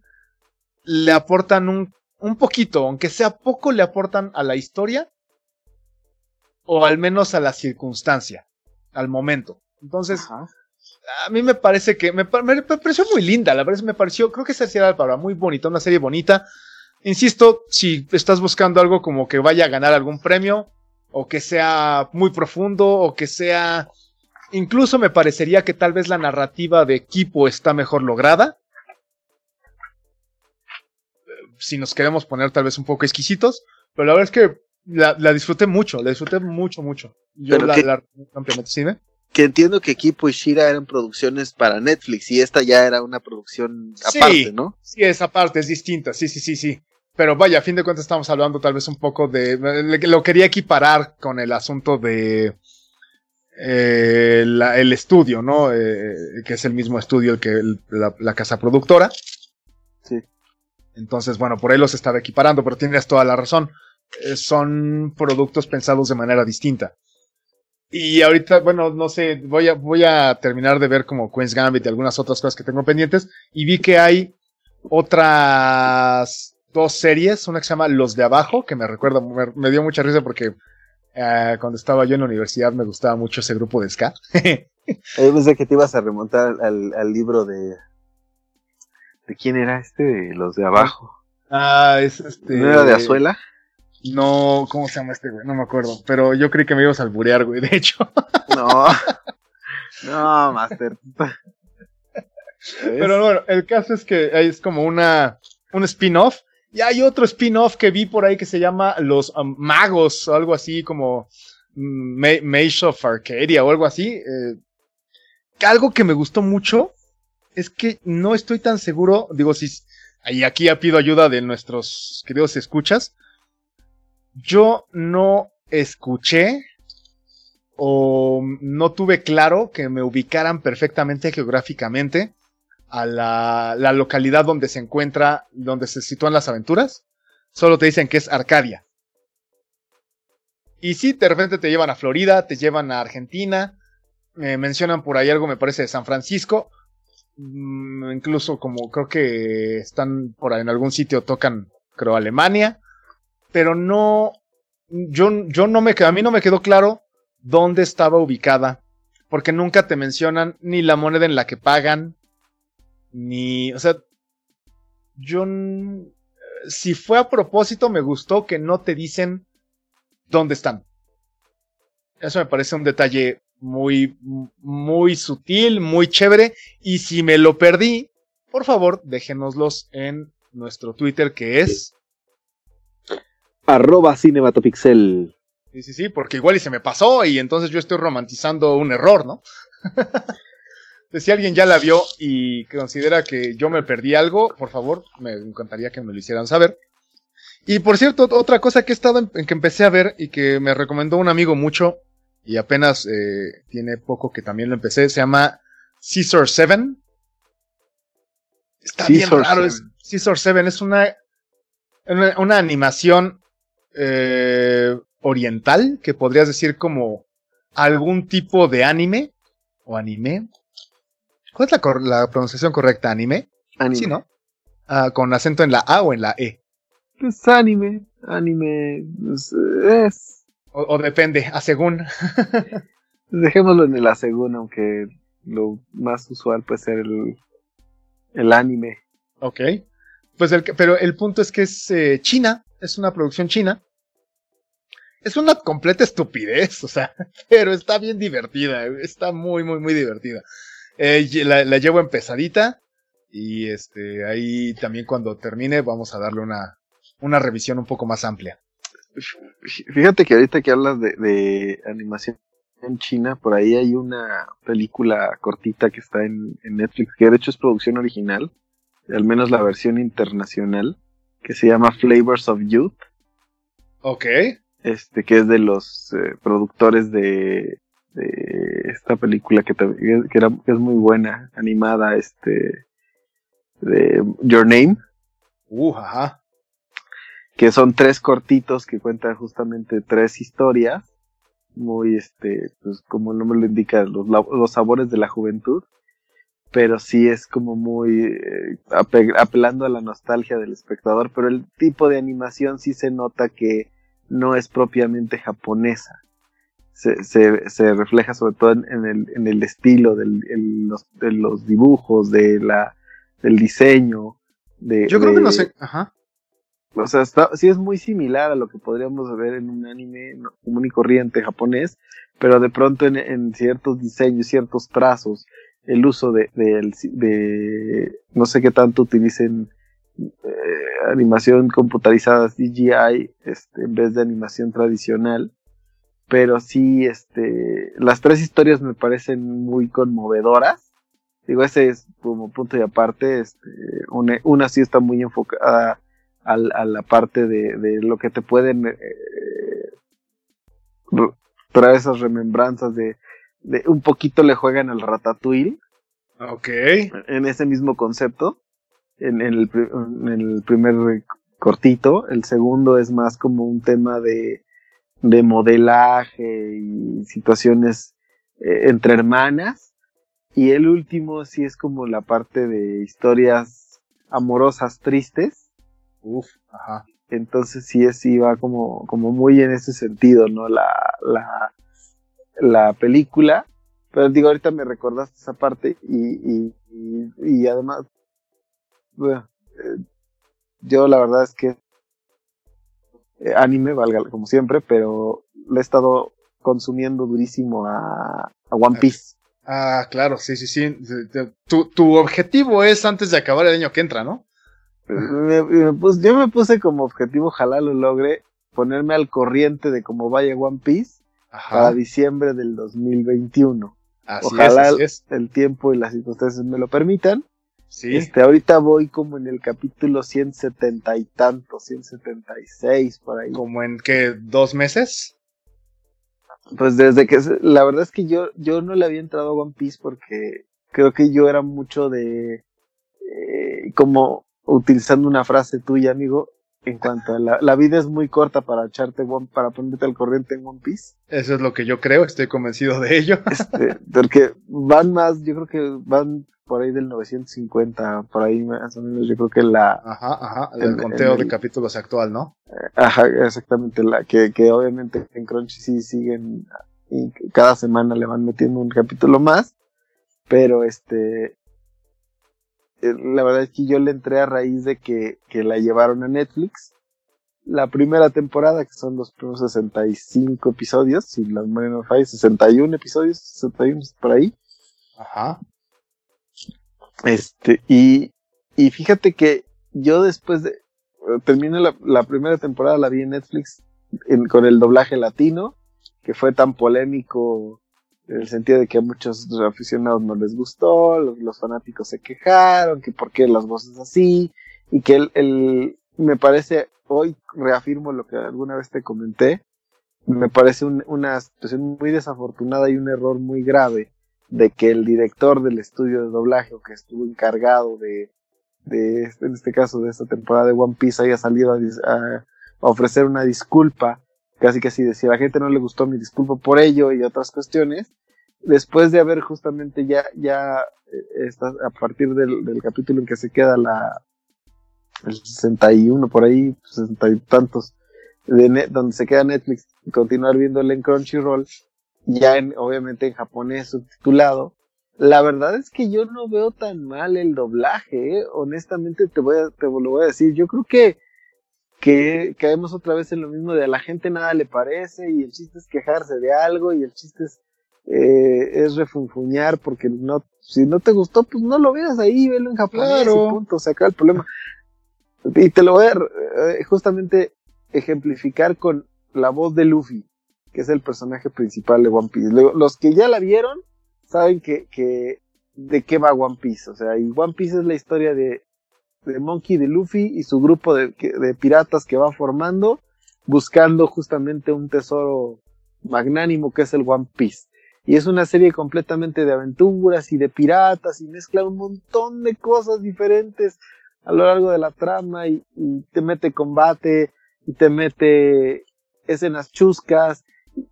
le aportan un un poquito, aunque sea poco, le aportan a la historia o al menos a la circunstancia, al momento. Entonces, a mí me parece que me, pareció muy linda, la verdad me pareció, creo que esa sería la palabra, muy bonita, una serie bonita. Insisto, si estás buscando algo como que vaya a ganar algún premio, o que sea muy profundo, o que sea... Incluso me parecería que tal vez la narrativa de equipo está mejor lograda si nos queremos poner tal vez un poco exquisitos, pero la verdad es que la, disfruté mucho, la disfruté mucho, mucho. Yo la, la, ampliamente, ¿sí, Que entiendo que Equipo y Shira eran producciones para Netflix y esta ya era una producción aparte, ¿no? Sí, es aparte, es distinta, sí, sí, sí, sí. Pero vaya, a fin de cuentas estamos hablando tal vez un poco de... Lo quería equiparar con el asunto de... eh, el estudio, ¿no? Eh, que es el mismo estudio el que la, casa productora. Sí. Entonces, bueno, por ahí los estaba equiparando, pero tienes toda la razón. Eh, son productos pensados de manera distinta. Y ahorita, bueno, no sé, voy a, voy a terminar de ver como Queen's Gambit y algunas otras cosas que tengo pendientes. Y vi que hay otras dos series, una que se llama Los de Abajo, que me recuerda, me, dio mucha risa porque eh, cuando estaba yo en la universidad me gustaba mucho ese grupo de ska. yo pensé que te ibas a remontar al, al libro de... ¿De quién era este? De Los de Abajo. Ah, es este... ¿No era de Azuela? No, ¿cómo se llama este güey? No me acuerdo. Pero yo creí que me ibas a alburear, güey, de hecho. No. No, Master. Pero bueno, el caso es que es como una un spin-off. Y hay otro spin-off que vi por ahí que se llama Los um, Magos o algo así como mm, Mage of Arcadia o algo así. Eh, algo que me gustó mucho es que no estoy tan seguro, digo, si y aquí ya pido ayuda de nuestros queridos escuchas. Yo no escuché o no tuve claro que me ubicaran perfectamente geográficamente a la, la, localidad donde se encuentra, donde se sitúan las aventuras. Solo te dicen que es Arcadia. Y sí, de repente te llevan a Florida, te llevan a Argentina, me mencionan por ahí algo, me parece, de San Francisco. Mm, incluso como creo que están por ahí en algún sitio, tocan, creo, Alemania. Pero no, yo, yo no me, a mí no me quedó claro dónde estaba ubicada. Porque nunca te mencionan ni la moneda en la que pagan, ni, o sea, yo, si fue a propósito, me gustó que no te dicen dónde están. Eso me parece un detalle muy, muy sutil, muy chévere. Y si me lo perdí, por favor, déjenoslos en nuestro Twitter que es arroba cinematopixel. Sí, sí, sí, porque igual y se me pasó y entonces yo estoy romantizando un error, ¿no? si alguien ya la vio y considera que yo me perdí algo, por favor, me encantaría que me lo hicieran saber. Y por cierto, otra cosa que he estado en, que empecé a ver y que me recomendó un amigo mucho y apenas eh, tiene poco que también lo empecé, se llama Caesar 7. Está bien raro, es Caesar 7 es una, una, animación eh, oriental, que podrías decir como algún tipo de anime o anime, ¿Cuál es la, pronunciación correcta? ¿Anime? Anime. Sí, ¿no? Ah, ¿Con acento en la A o en la E? Pues anime. Anime. Pues, es. O, depende, a según. Dejémoslo en el a según, aunque lo más usual puede ser el, el anime. Ok. Pues el, pero el punto es que es eh, China, es una producción china. Es una completa estupidez, o sea, pero está bien divertida, está muy, muy, muy divertida. Eh, la, llevo en pesadita. Y este, ahí también cuando termine vamos a darle una, una revisión un poco más amplia. Fíjate que ahorita que hablas de, animación en China, por ahí hay una película cortita que está en, Netflix, que de hecho es producción original, al menos la versión internacional, que se llama Flavors of Youth. Ok. Este, que es de los eh, productores de de esta película que, que, era, es muy buena, animada, este, de Your Name. Uh, ajá. Que son tres cortitos que cuentan justamente tres historias, muy, este, pues como el nombre lo indica, los, los sabores de la juventud, pero sí es como muy eh, apelando a la nostalgia del espectador, pero el tipo de animación sí se nota que no es propiamente japonesa se, se, se refleja sobre todo en, el, en el, estilo del, los, de los dibujos, de la, del diseño. De, Yo creo que no sé. Ajá. O sea, está, sí es muy similar a lo que podríamos ver en un anime común y corriente japonés, pero de pronto en, en ciertos diseños, ciertos trazos, el uso de, de, de no sé qué tanto utilicen eh, animación computarizada CGI este, en vez de animación tradicional, pero sí, este, las tres historias me parecen muy conmovedoras. Digo, ese es como punto y aparte, este, una, una sí está muy enfocada a, a la parte de, de, lo que te pueden eh, traer esas remembranzas de, un poquito le juegan al Ratatouille. Ok. En ese mismo concepto. En, el, en el primer cortito. El segundo es más como un tema de, de modelaje y situaciones eh, entre hermanas. Y el último sí es como la parte de historias amorosas tristes. Uf, ajá. Entonces sí es, sí va como, como muy en ese sentido, ¿no? La, la, la película. Pero digo, ahorita me recordaste esa parte y, y, y, además, bueno, eh, yo la verdad es que anime, valga como siempre, pero le he estado consumiendo durísimo a, One Piece. Ah, claro, sí, sí, sí. Tu, tu objetivo es antes de acabar el año que entra, ¿no? yo me puse como objetivo, ojalá lo logre, ponerme al corriente de cómo vaya One Piece para diciembre del 2021. ojalá el tiempo y las circunstancias me lo permitan. Sí. Este, ahorita voy como en el capítulo 170 y tanto, 176 por ahí. ¿Como en qué, dos meses? Pues desde que, la verdad es que yo, yo no le había entrado a One Piece porque creo que yo era mucho de, eh, como utilizando una frase tuya, amigo, en cuanto a la, la vida es muy corta para echarte one, para ponerte al corriente en One Piece. Eso es lo que yo creo, estoy convencido de ello. Este, porque van más, yo creo que van por ahí del 950, por ahí más o menos, yo creo que la... Ajá, ajá, el, conteo de capítulos actual, ¿no? Eh, ajá, exactamente, la que, que obviamente en Crunchy sí siguen y cada semana le van metiendo un capítulo más, pero este, eh, la verdad es que yo le entré a raíz de que, que la llevaron a Netflix. La primera temporada, que son los primeros 65 episodios, si la memoria no falla, 61 episodios, 61 por ahí. Ajá. Este, y, y fíjate que yo después de, terminé la, primera temporada, la vi en Netflix con el doblaje latino, que fue tan polémico en el sentido de que a muchos aficionados no les gustó, los, fanáticos se quejaron, que por qué las voces así, y que el, el, me parece, hoy reafirmo lo que alguna vez te comenté, me parece una situación muy desafortunada y un error muy grave de que el director del estudio de doblaje o que estuvo encargado de, de en este caso de esta temporada de One Piece haya salido a, ofrecer una disculpa casi que así decía, a la gente no le gustó mi disculpa por ello y otras cuestiones, después de haber justamente ya, ya eh, a partir del, capítulo en que se queda la, el 61 por ahí, 60 y tantos, de donde se queda Netflix continuar viéndole en Crunchyroll, ya en, obviamente en japonés subtitulado, la verdad es que yo no veo tan mal el doblaje, ¿eh? honestamente te voy a, te lo voy a decir, yo creo que que caemos otra vez en lo mismo de a la gente nada le parece y el chiste es quejarse de algo y el chiste es, eh, es refunfuñar porque no, si no te gustó, pues no lo veas ahí, velo en japonés y punto, se acaba el problema. Y te lo voy a eh, justamente ejemplificar con la voz de Luffy, que es el personaje principal de One Piece. Los que ya la vieron saben que, de qué va One Piece, o sea, y One Piece es la historia de de Monkey, de Luffy y su grupo de, de piratas que va formando, buscando justamente un tesoro magnánimo que es el One Piece. Y es una serie completamente de aventuras y de piratas y mezcla un montón de cosas diferentes a lo largo de la trama y, te mete combate y te mete escenas chuscas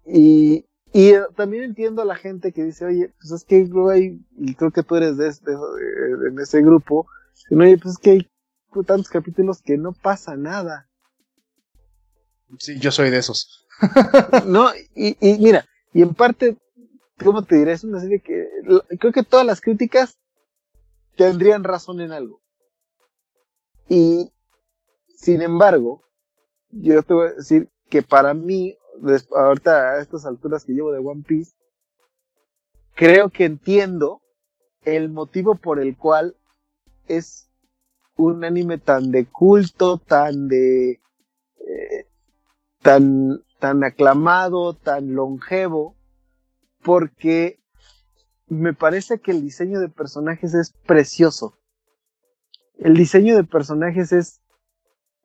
y, y también entiendo a la gente que dice, oye, pues es que y creo que tú eres de este, en ese grupo, no, pues es que hay tantos capítulos que no pasa nada. Sí, yo soy de esos. no, y, y, mira, y en parte, ¿cómo te diré? Es una serie que creo que todas las críticas tendrían razón en algo. Y, sin embargo, yo te voy a decir que para mí, ahorita a estas alturas que llevo de One Piece, creo que entiendo el motivo por el cual es un anime tan de culto, tan de eh, tan tan aclamado, tan longevo, porque me parece que el diseño de personajes es precioso. El diseño de personajes es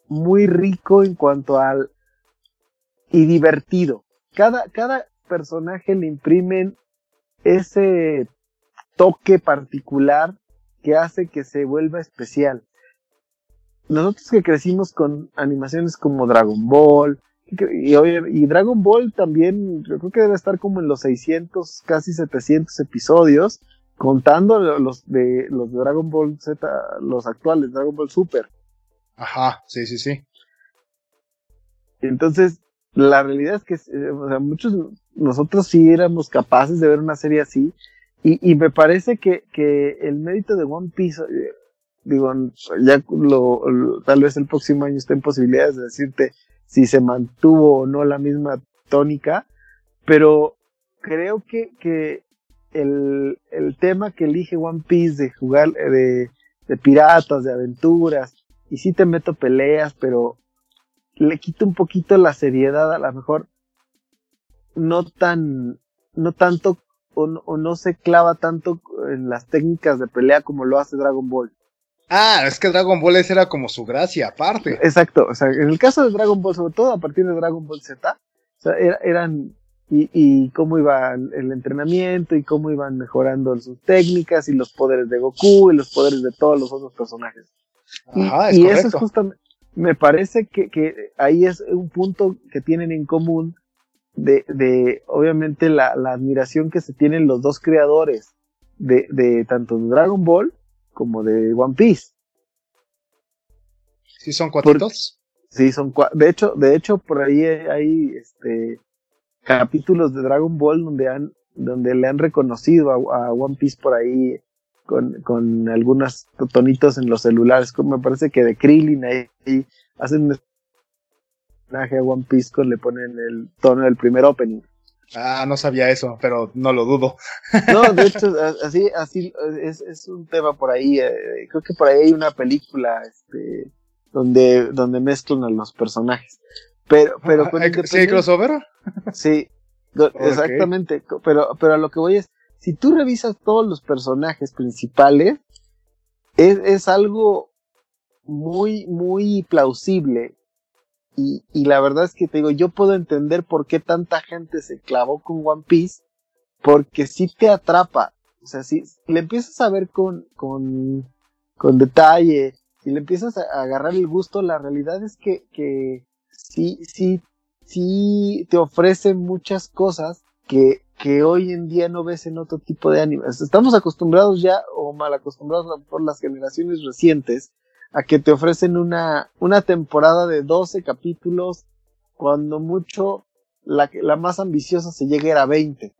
muy rico en cuanto al y divertido. Cada, cada personaje le imprimen ese toque particular que hace que se vuelva especial. Nosotros que crecimos con animaciones como Dragon Ball, y, y, Dragon Ball también, yo creo que debe estar como en los 600, casi 700 episodios, contando los de los de Dragon Ball Z, los actuales, Dragon Ball Super. Ajá, sí, sí, sí. Entonces, la realidad es que eh, muchos nosotros sí éramos capaces de ver una serie así y, me parece que, que, el mérito de One Piece eh, digo ya lo, tal vez el próximo año esté en posibilidades de decirte si se mantuvo o no la misma tónica pero creo que, que el, el tema que elige One Piece de jugar eh, de, de piratas de aventuras y sí te meto peleas pero le quita un poquito la seriedad, a lo mejor no tan, no tanto, o no, se clava tanto en las técnicas de pelea como lo hace Dragon Ball. Ah, es que Dragon Ball esa era como su gracia, aparte. Exacto, o sea, en el caso de Dragon Ball, sobre todo a partir de Dragon Ball Z, o sea, eran, y, y cómo iba el entrenamiento y cómo iban mejorando sus técnicas y los poderes de Goku y los poderes de todos los otros personajes. Ajá, y, y eso es justamente, me parece que, que, ahí es un punto que tienen en común de, de obviamente la, la, admiración que se tienen los dos creadores de, de tanto de Dragon Ball como de One Piece. ¿Sí son cuatritos? Sí, son de hecho, de hecho por ahí hay este capítulos de Dragon Ball donde han donde le han reconocido a, a One Piece por ahí con, con algunos tonitos en los celulares. Me parece que de Krillin ahí, hacen un personaje a One Piece con le ponen el tono del primer opening. Ah, no sabía eso, pero no lo dudo. No, de hecho, así, así es, es un tema por ahí. Eh, creo que por ahí hay una película, este, donde, donde mezclan a los personajes. Pero, pero ¿Sí hay crossover? Sí, exactamente. Pero, pero a lo que voy es, si tú revisas todos los personajes principales, es, es algo muy, muy plausible. Y, y, la verdad es que te digo, yo puedo entender por qué tanta gente se clavó con One Piece, porque si te atrapa. O sea, si, le empiezas a ver con, con, con detalle, si le empiezas a, agarrar el gusto, la realidad es que, que sí, sí, sí te ofrece muchas cosas que, que hoy en día no ves en otro tipo de animes. Estamos acostumbrados ya, o mal acostumbrados por las generaciones recientes, a que te ofrecen una, una temporada de 12 capítulos, cuando mucho la, la más ambiciosa se llega a 20.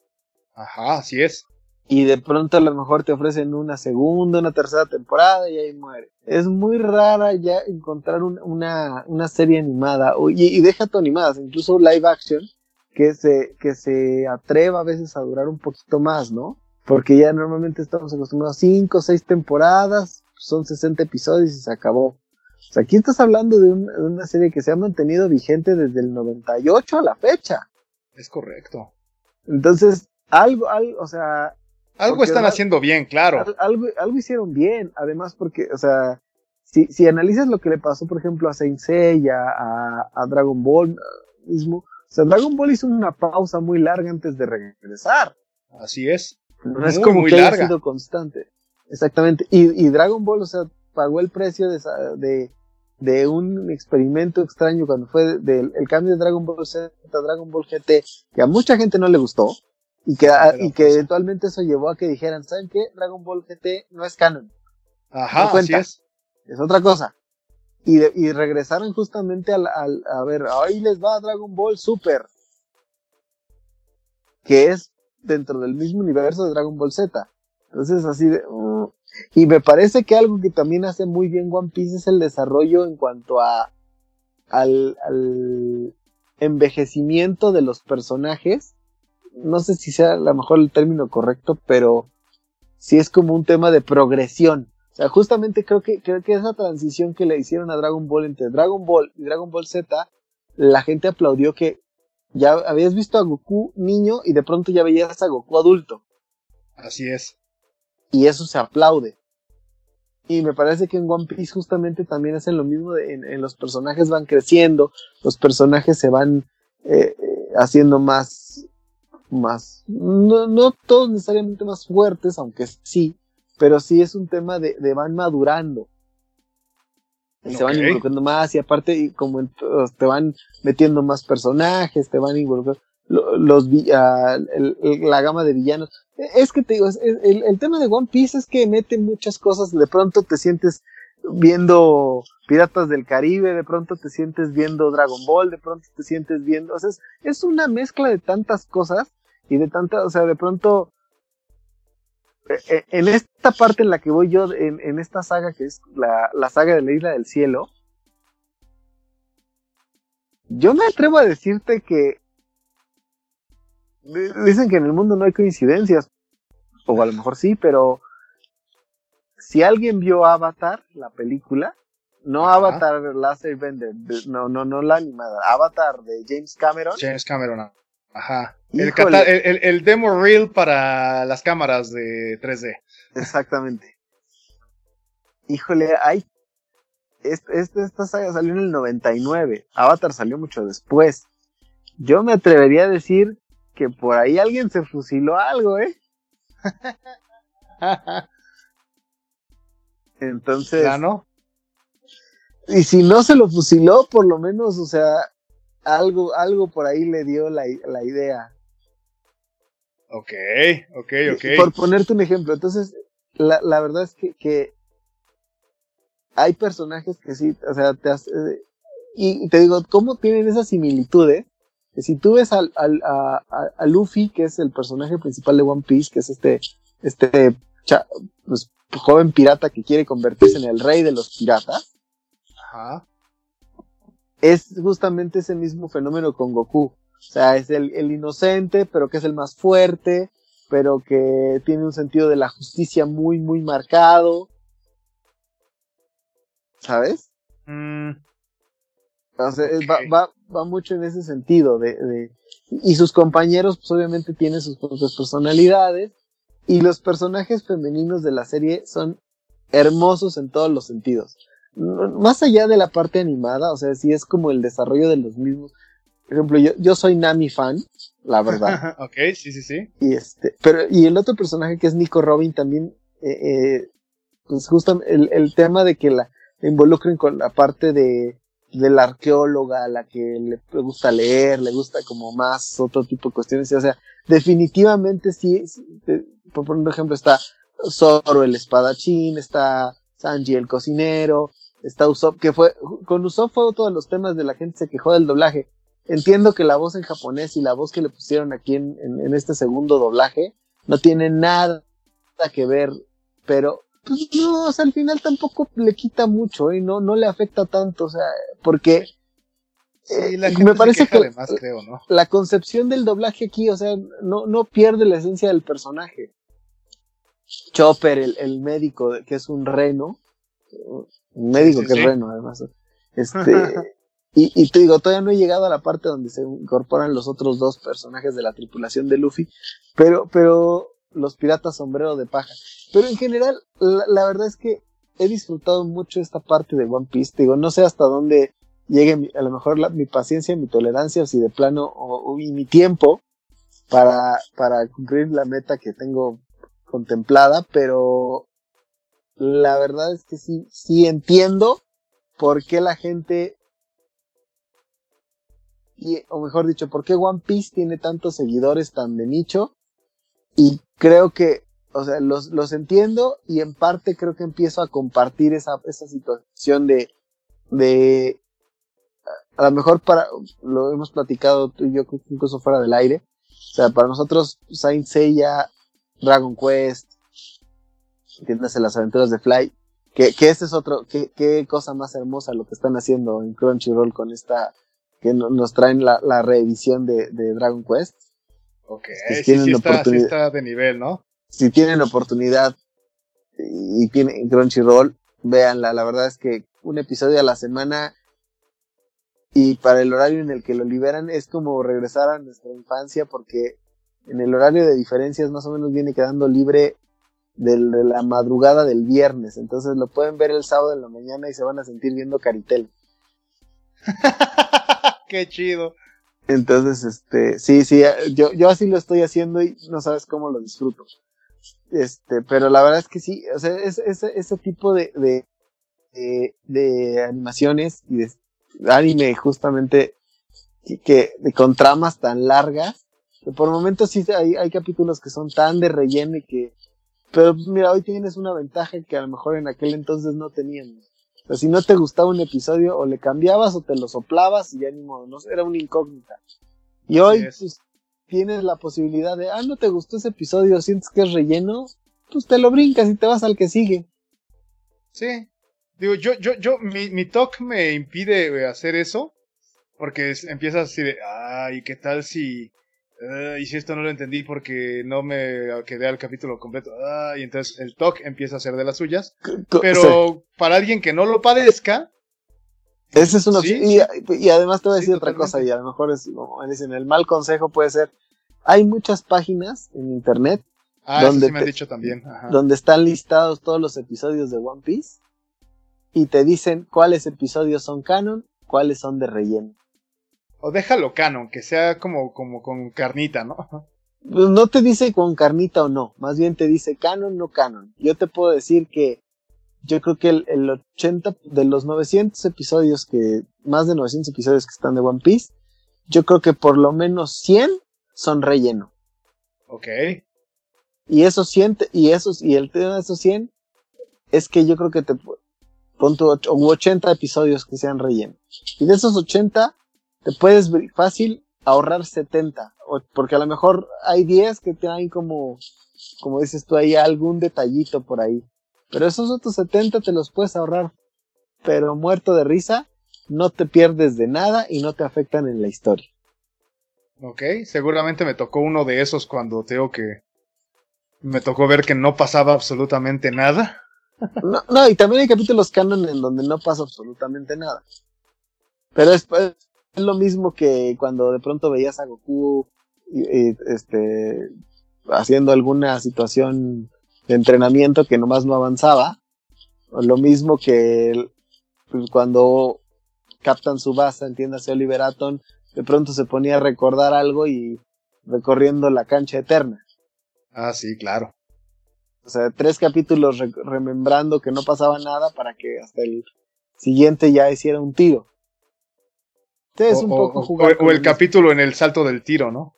Ajá, así es. Y de pronto a lo mejor te ofrecen una segunda, una tercera temporada y ahí muere. Es muy rara ya encontrar una, una serie animada, y, y deja tu animadas, incluso live action, que se, que se atreva a veces a durar un poquito más, ¿no? Porque ya normalmente estamos acostumbrados a 5 o 6 temporadas, son 60 episodios y se acabó. O sea, aquí estás hablando de, una serie que se ha mantenido vigente desde el 98 a la fecha. Es correcto. Entonces, algo, algo, o sea... Algo están haciendo bien, claro. Algo, algo hicieron bien, además porque, o sea, si, si analizas lo que le pasó, por ejemplo, a Saint Seiya, a, a Dragon Ball mismo, o sea, Dragon Ball hizo una pausa muy larga antes de regresar. Así es. No es como que haya sido constante. Exactamente. Y, y, Dragon Ball, o sea, pagó el precio de, de, de un experimento extraño cuando fue del el cambio de Dragon Ball Z a Dragon Ball GT, que a mucha gente no le gustó. Y que, y que eventualmente eso llevó a que dijeran, ¿saben qué? Dragon Ball GT no es canon. Ajá, así es. Es otra cosa. Y, y regresaron justamente al, a ver, ahí les va Dragon Ball Super, que es dentro del mismo universo de Dragon Ball Z. Entonces así de... Uh, y me parece que algo que también hace muy bien One Piece es el desarrollo en cuanto a al, al envejecimiento de los personajes. No sé si sea a lo mejor el término correcto, pero sí es como un tema de progresión. O sea, justamente creo que, creo que esa transición que le hicieron a Dragon Ball entre Dragon Ball y Dragon Ball Z, la gente aplaudió que ya habías visto a Goku niño y de pronto ya veías a Goku adulto. Así es. Y eso se aplaude. Y me parece que en One Piece justamente también hacen lo mismo, en, los personajes van creciendo, los personajes se van eh, eh, haciendo más, más, no, no todos necesariamente más fuertes, aunque sí, pero sí es un tema de, de van madurando. Y se van involucrando más y aparte como te van metiendo más personajes, te van involucrando los, uh, la gama de villanos. Es que te digo, el, el, tema de One Piece es que mete muchas cosas, de pronto te sientes viendo Piratas del Caribe, de pronto te sientes viendo Dragon Ball, de pronto te sientes viendo, o sea, es, es una mezcla de tantas cosas y de tantas, o sea, de pronto e, e, en esta parte en la que voy yo, en, en esta saga que es la, la, saga de la Isla del Cielo, yo me atrevo a decirte que dicen que en el mundo no hay coincidencias, o a lo mejor sí, pero si alguien vio Avatar, la película, no Avatar Last Airbender, no, no, no la animada, Avatar de James Cameron. James Cameron, ajá. El, el, demo reel para las cámaras de 3D. Exactamente. Híjole, hay. Este, esta saga salió en el 99. Avatar salió mucho después. Yo me atrevería a decir que por ahí alguien se fusiló algo, ¿eh? Entonces. ¿Ya no? Y si no se lo fusiló, por lo menos, o sea, algo, algo por ahí le dio la, la idea. Ok, ok, ok. Por ponerte un ejemplo, entonces, la, la verdad es que, que, hay personajes que sí, o sea, te hace, y, te digo, ¿cómo tienen esas similitudes? Que si tú ves al, al, a, a, Luffy, que es el personaje principal de One Piece, que es este, este pues, joven pirata que quiere convertirse en el rey de los piratas, Ajá. Es justamente ese mismo fenómeno con Goku. O sea, es el, el, inocente, pero que es el más fuerte, pero que tiene un sentido de la justicia muy, muy marcado. ¿Sabes? Mm. O sea, va, va, va, mucho en ese sentido. De, de, y sus compañeros, pues obviamente tienen sus propias personalidades. Y los personajes femeninos de la serie son hermosos en todos los sentidos. Más allá de la parte animada, o sea, sí es como el desarrollo de los mismos. Por ejemplo, yo, yo soy Nami fan, la verdad. ok, sí, sí, sí. Y este, pero, y el otro personaje que es Nico Robin también, eh, eh, pues justo el, el tema de que la involucren con la parte de, de la arqueóloga la que le gusta leer, le gusta como más otro tipo de cuestiones. O sea, definitivamente sí, por poner un ejemplo, está Zoro el espadachín, está Sanji el cocinero, está Usopp, que fue, con Usopp fue todos los temas de la gente se quejó del doblaje. Entiendo que la voz en japonés y la voz que le pusieron aquí en, en, este segundo doblaje no tiene nada que ver, pero pues no, o sea, al final tampoco le quita mucho y ¿eh? no, no le afecta tanto, o sea, porque eh, me parece que creo, ¿no? la concepción del doblaje aquí, o sea, no, no pierde la esencia del personaje. Chopper, el, el médico, que es un reno, un médico que es reno, además. Este, y, y te digo, todavía no he llegado a la parte donde se incorporan los otros dos personajes de la tripulación de Luffy, pero, pero los piratas sombrero de paja. Pero en general, la, verdad es que he disfrutado mucho esta parte de One Piece. digo, no sé hasta dónde llegue a lo mejor mi paciencia, mi tolerancia, o si de plano, o, y mi tiempo para, para cumplir la meta que tengo contemplada, pero la verdad es que sí, sí entiendo por qué la gente, y, o mejor dicho, por qué One Piece tiene tantos seguidores tan de nicho, y creo que o sea, los, los entiendo y en parte creo que empiezo a compartir esa, esa situación de, de, a lo mejor para, lo hemos platicado tú y yo incluso fuera del aire, o sea, para nosotros Saint Seiya, Dragon Quest, entiéndase las aventuras de Fly, que, que este es otro, qué, qué cosa más hermosa lo que están haciendo en Crunchyroll con esta, que nos traen la, la reedición de, de Dragon Quest. Ok, sí, sí, está, sí está de nivel, ¿no? si tienen oportunidad y tienen Crunchyroll, véanla. La verdad es que un episodio a la semana y para el horario en el que lo liberan es como regresar a nuestra infancia porque en el horario de diferencias más o menos viene quedando libre de la madrugada del viernes. Entonces lo pueden ver el sábado en la mañana y se van a sentir viendo Caritel. Qué chido. Entonces, este, sí, sí, yo, yo así lo estoy haciendo y no sabes cómo lo disfruto. Este, pero la verdad es que sí, o sea, es, ese tipo de, de, de, animaciones y de anime justamente que, con tramas tan largas, que por momentos sí hay, hay capítulos que son tan de relleno y que, pero mira, hoy tienes una ventaja que a lo mejor en aquel entonces no teníamos. O sea, si no te gustaba un episodio, o le cambiabas o te lo soplabas y ya ni modo, no era una incógnita. Y hoy pues, tienes la posibilidad de, ah, no te gustó ese episodio, sientes que es relleno, pues te lo brincas y te vas al que sigue. Sí. Digo, yo, yo, yo, mi, mi talk me impide eh, hacer eso, porque empiezas así de, ay, ¿qué tal si Ah, y si esto no lo entendí porque no me quedé al capítulo completo. Ah, y entonces el talk empieza a ser de las suyas. Pero para alguien que no lo padezca. Esa es una opción. Y, además te voy a decir otra cosa, y a lo mejor es como dicen, el mal consejo puede ser. Hay muchas páginas en internet. Ah, donde me han dicho también. Donde están listados todos los episodios de One Piece. Y te dicen cuáles episodios son canon, cuáles son de relleno. O déjalo canon, que sea como, como con carnita, ¿no? Pues no te dice con carnita o no, más bien te dice canon, no canon. Yo te puedo decir que yo creo que el, el 80 de los 900 episodios que, más de 900 episodios que están de One Piece, yo creo que por lo menos 100 son relleno. Ok. Y esos 100, y esos, y el tema de esos 100 es que yo creo que te, pon tu, 80 episodios que sean relleno. Y de esos 80, te puedes fácil ahorrar 70, porque a lo mejor hay 10 que te dan como, como dices tú ahí, algún detallito por ahí. Pero esos otros 70 te los puedes ahorrar, pero muerto de risa, no te pierdes de nada y no te afectan en la historia. Ok, seguramente me tocó uno de esos cuando tengo que me tocó ver que no pasaba absolutamente nada. No, no, y también hay capítulos canon en donde no pasa absolutamente nada. Pero es, es lo mismo que cuando de pronto veías a Goku este, haciendo alguna situación de entrenamiento que nomás no avanzaba. O lo mismo que pues, cuando captan su base, entiéndase Oliver Atom, de pronto se ponía a recordar algo y recorriendo la cancha eterna. Ah, sí, claro. O sea, tres capítulos remembrando que no pasaba nada para que hasta el siguiente ya hiciera un tiro es un poco O, el capítulo en el salto del tiro, ¿no?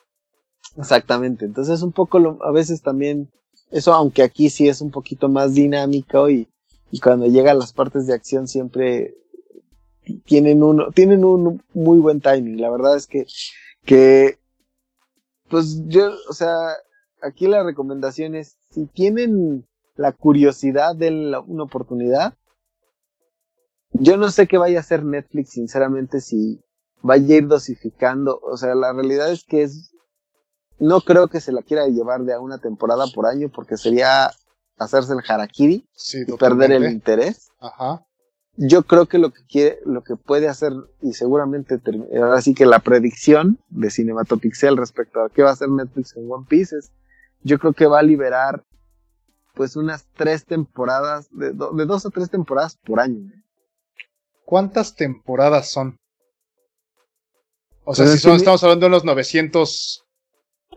Exactamente. Entonces, un poco a veces también, eso, aunque aquí sí es un poquito más dinámico y, y cuando llegan las partes de acción siempre tienen uno, tienen un muy buen timing. La verdad es que, que, pues yo, o sea, aquí la recomendación es, si tienen la curiosidad de una oportunidad, yo no sé qué vaya a hacer Netflix, sinceramente, si, vaya a ir dosificando. O sea, la realidad es que es. No creo que se la quiera llevar de a una temporada por año porque sería hacerse el harakiri y perder el interés. Ajá. Yo creo que lo que quiere, lo que puede hacer, y seguramente ahora sí que la predicción de Cinematopixel respecto a qué va a hacer Netflix en One Piece es, yo creo que va a liberar pues unas tres temporadas, de, de dos o tres temporadas por año. ¿Cuántas temporadas son? O sea, si son, estamos hablando de unos 900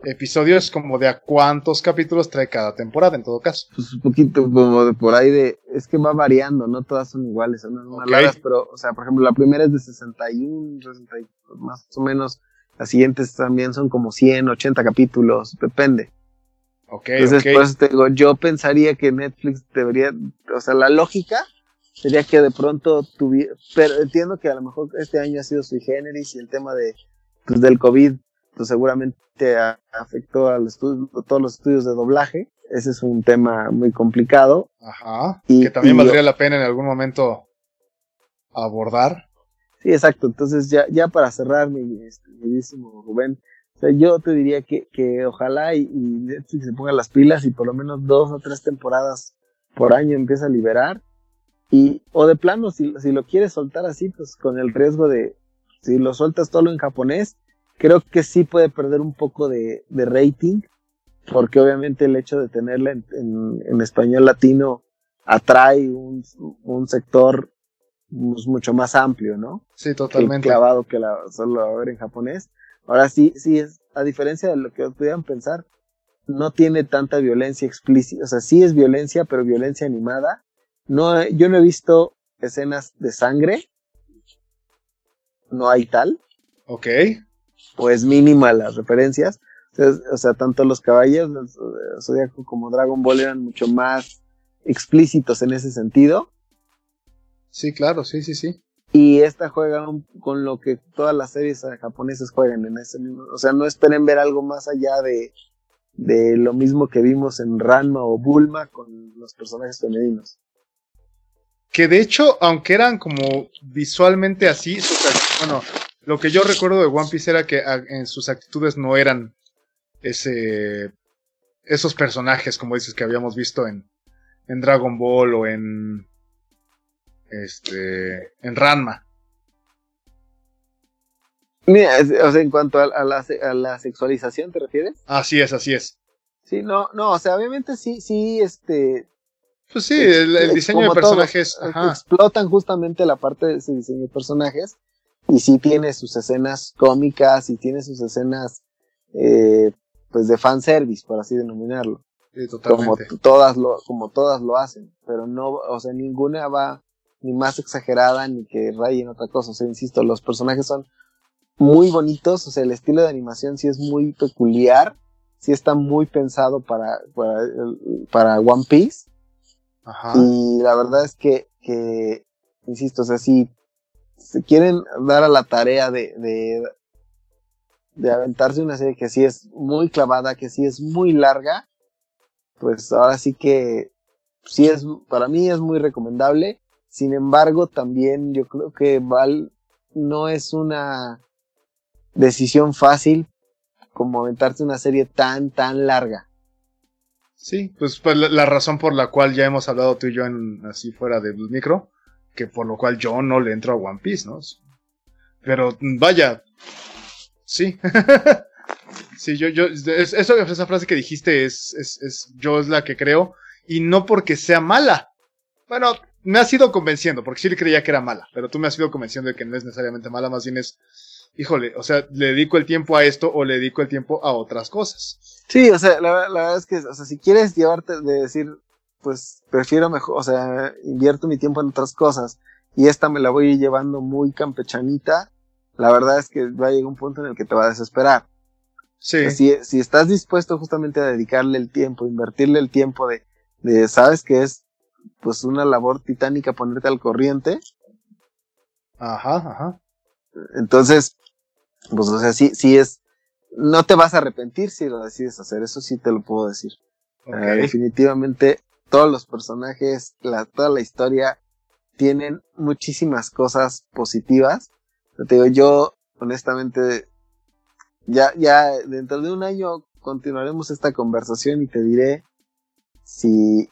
episodios, como de a cuántos capítulos trae cada temporada, en todo caso. Pues un poquito como de por ahí de, es que va variando, no todas son iguales, son más largas, pero, o sea, por ejemplo, la primera es de 61, 60, más o menos, las siguientes también son como 100, 80 capítulos, depende. Ok, Entonces, por eso te digo, yo pensaría que Netflix debería, o sea, la lógica sería que de pronto tuviera, pero entiendo que a lo mejor este año ha sido sui generis y el tema de, pues, del COVID, pues seguramente afectó a todos los estudios de doblaje. Ese es un tema muy complicado. Ajá. Y, que también valdría la pena en algún momento abordar. Sí, exacto. Entonces, ya, ya para cerrar, mi este, queridísimo Rubén, o sea, yo te diría que, que ojalá y, y, Netflix se ponga las pilas y por lo menos dos o tres temporadas por año empiece a liberar y, o de plano, si, si lo quieres soltar así, pues con el riesgo de, si lo sueltas todo en japonés, creo que sí puede perder un poco de, de rating, porque obviamente el hecho de tenerla en, en, español latino atrae un, un sector pues, mucho más amplio, ¿no? Sí, totalmente. clavado que la, solo a ver en japonés. Ahora sí, sí es, a diferencia de lo que pudieran pensar, no tiene tanta violencia explícita, o sea, sí es violencia, pero violencia animada. No, yo no he visto escenas de sangre, no hay tal. Ok. O es mínima las referencias. O sea, tanto los caballeros Zodíaco como Dragon Ball eran mucho más explícitos en ese sentido. Sí, claro, sí, sí, sí. Y esta juega con lo que todas las series japonesas juegan en ese mismo. O sea, no esperen ver algo más allá de, de lo mismo que vimos en Ranma o Bulma con los personajes femeninos. Que de hecho, aunque eran como visualmente así, bueno, lo que yo recuerdo de One Piece era que en sus actitudes no eran ese esos personajes, como dices, que habíamos visto en, en Dragon Ball o en este en Ranma. Mira, o sea, en cuanto a, la, a, la, sexualización, ¿te refieres? Así es, así es. Sí, no, no, o sea, obviamente sí, sí, este... Pues sí, el, diseño de personajes... explotan justamente la parte de ese diseño de personajes y sí tiene sus escenas cómicas y tiene sus escenas, eh, pues de fanservice, por así denominarlo. Sí. Como todas lo, como todas lo hacen, pero no, o sea, ninguna va ni más exagerada ni que rayen otra cosa. O sea, insisto, los personajes son muy bonitos, o sea, el estilo de animación sí es muy peculiar, sí está muy pensado para, para, One Piece. Y la verdad es que, que, insisto, o sea, si se quieren dar a la tarea de, de, de aventarse una serie que sí es muy clavada, que sí es muy larga, pues ahora sí que sí es, para mí es muy recomendable. Sin embargo, también yo creo que Val no es una decisión fácil como aventarse una serie tan, tan larga. Sí, pues, pues la, razón por la cual ya hemos hablado tú y yo en, así fuera del micro, que por lo cual yo no le entro a One Piece, ¿no? Pero vaya, sí. sí, yo, yo, eso, esa frase que dijiste es, es, es, yo es la que creo, y no porque sea mala. Bueno, me has ido convenciendo, porque sí le creía que era mala, pero tú me has ido convenciendo de que no es necesariamente mala, más bien es híjole, o sea, le dedico el tiempo a esto o le dedico el tiempo a otras cosas. Sí, o sea, la, verdad es que, o sea, si quieres llevarte de decir, pues prefiero mejor, o sea, invierto mi tiempo en otras cosas y esta me la voy llevando muy campechanita, la verdad es que va a llegar un punto en el que te va a desesperar. Sí. si, si estás dispuesto justamente a dedicarle el tiempo, invertirle el tiempo de, de, sabes que es pues una labor titánica ponerte al corriente. Ajá, ajá. Entonces, pues, o sea, sí, sí es, no te vas a arrepentir si lo decides hacer, eso sí te lo puedo decir. Eh, definitivamente, todos los personajes, la, toda la historia, tienen muchísimas cosas positivas. Te digo, yo, honestamente, ya, ya dentro de un año continuaremos esta conversación y te diré si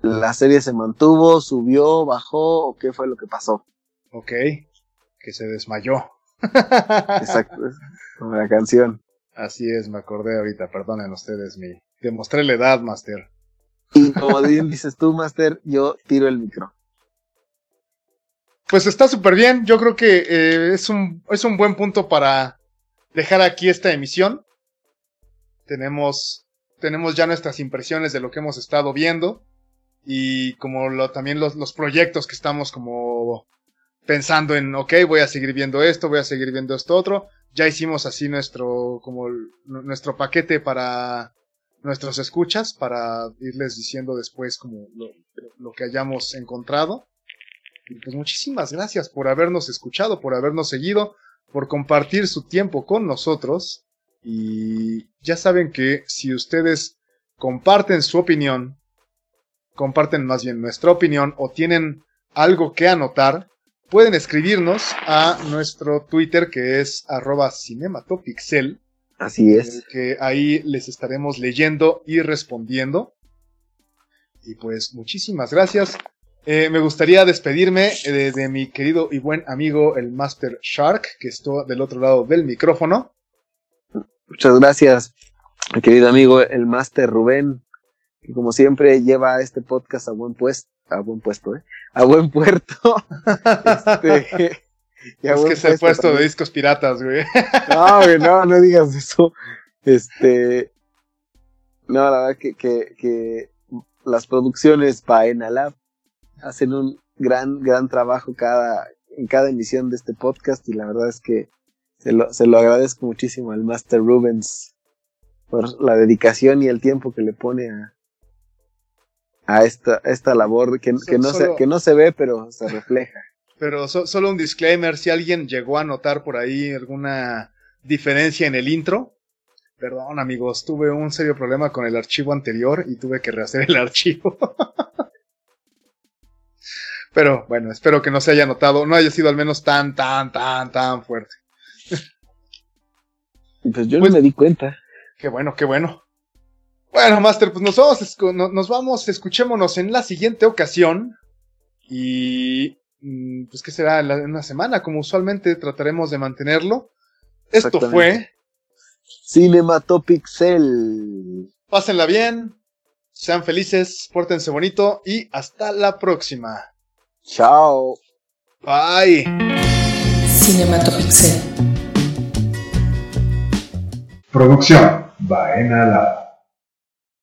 la serie se mantuvo, subió, bajó o qué fue lo que pasó. Ok, que se desmayó. Exacto, como la canción. Así es, me acordé ahorita, perdonen ustedes, mi demostré la edad, Master. Y como dices tú, Master, yo tiro el micro. Pues está súper bien, yo creo que eh, es, un, es un buen punto para dejar aquí esta emisión. Tenemos, tenemos ya nuestras impresiones de lo que hemos estado viendo y como lo, también los, los proyectos que estamos como pensando en, ok, voy a seguir viendo esto, voy a seguir viendo esto otro. Ya hicimos así nuestro, como nuestro paquete para nuestros escuchas, para irles diciendo después como lo, lo que hayamos encontrado. Y pues muchísimas gracias por habernos escuchado, por habernos seguido, por compartir su tiempo con nosotros. Y ya saben que si ustedes comparten su opinión, comparten más bien nuestra opinión o tienen algo que anotar, pueden escribirnos a nuestro Twitter que es arroba cinematopixel. Así es. Que ahí les estaremos leyendo y respondiendo. Y pues muchísimas gracias. Eh, me gustaría despedirme eh, de, mi querido y buen amigo el Master Shark, que está del otro lado del micrófono. Muchas gracias, mi querido amigo el Master Rubén, que como siempre lleva este podcast a buen puesto a buen puesto, ¿eh? A buen puerto. este, es que se ha puesto de discos piratas, güey. No, güey, no, no digas eso. Este. No, la verdad que, que, que las producciones Paena Lab hacen un gran, gran trabajo cada, en cada emisión de este podcast y la verdad es que se lo, se lo agradezco muchísimo al Master Rubens por la dedicación y el tiempo que le pone a, a esta, esta labor que, que, no se, que no se ve, pero se refleja. Pero solo un disclaimer, si alguien llegó a notar por ahí alguna diferencia en el intro, perdón amigos, tuve un serio problema con el archivo anterior y tuve que rehacer el archivo. Pero bueno, espero que no se haya notado, no haya sido al menos tan, tan, tan, tan fuerte. Pues yo no pues me di cuenta. Qué bueno, qué bueno. Bueno, Master, pues nos vamos, nos vamos, escuchémonos en la siguiente ocasión. Y mm, pues que será en una semana, como usualmente trataremos de mantenerlo. Esto fue Cinematopixel. Pásenla bien, sean felices, pórtense bonito y hasta la próxima. Chao. Bye. Cinematopixel. Producción Baena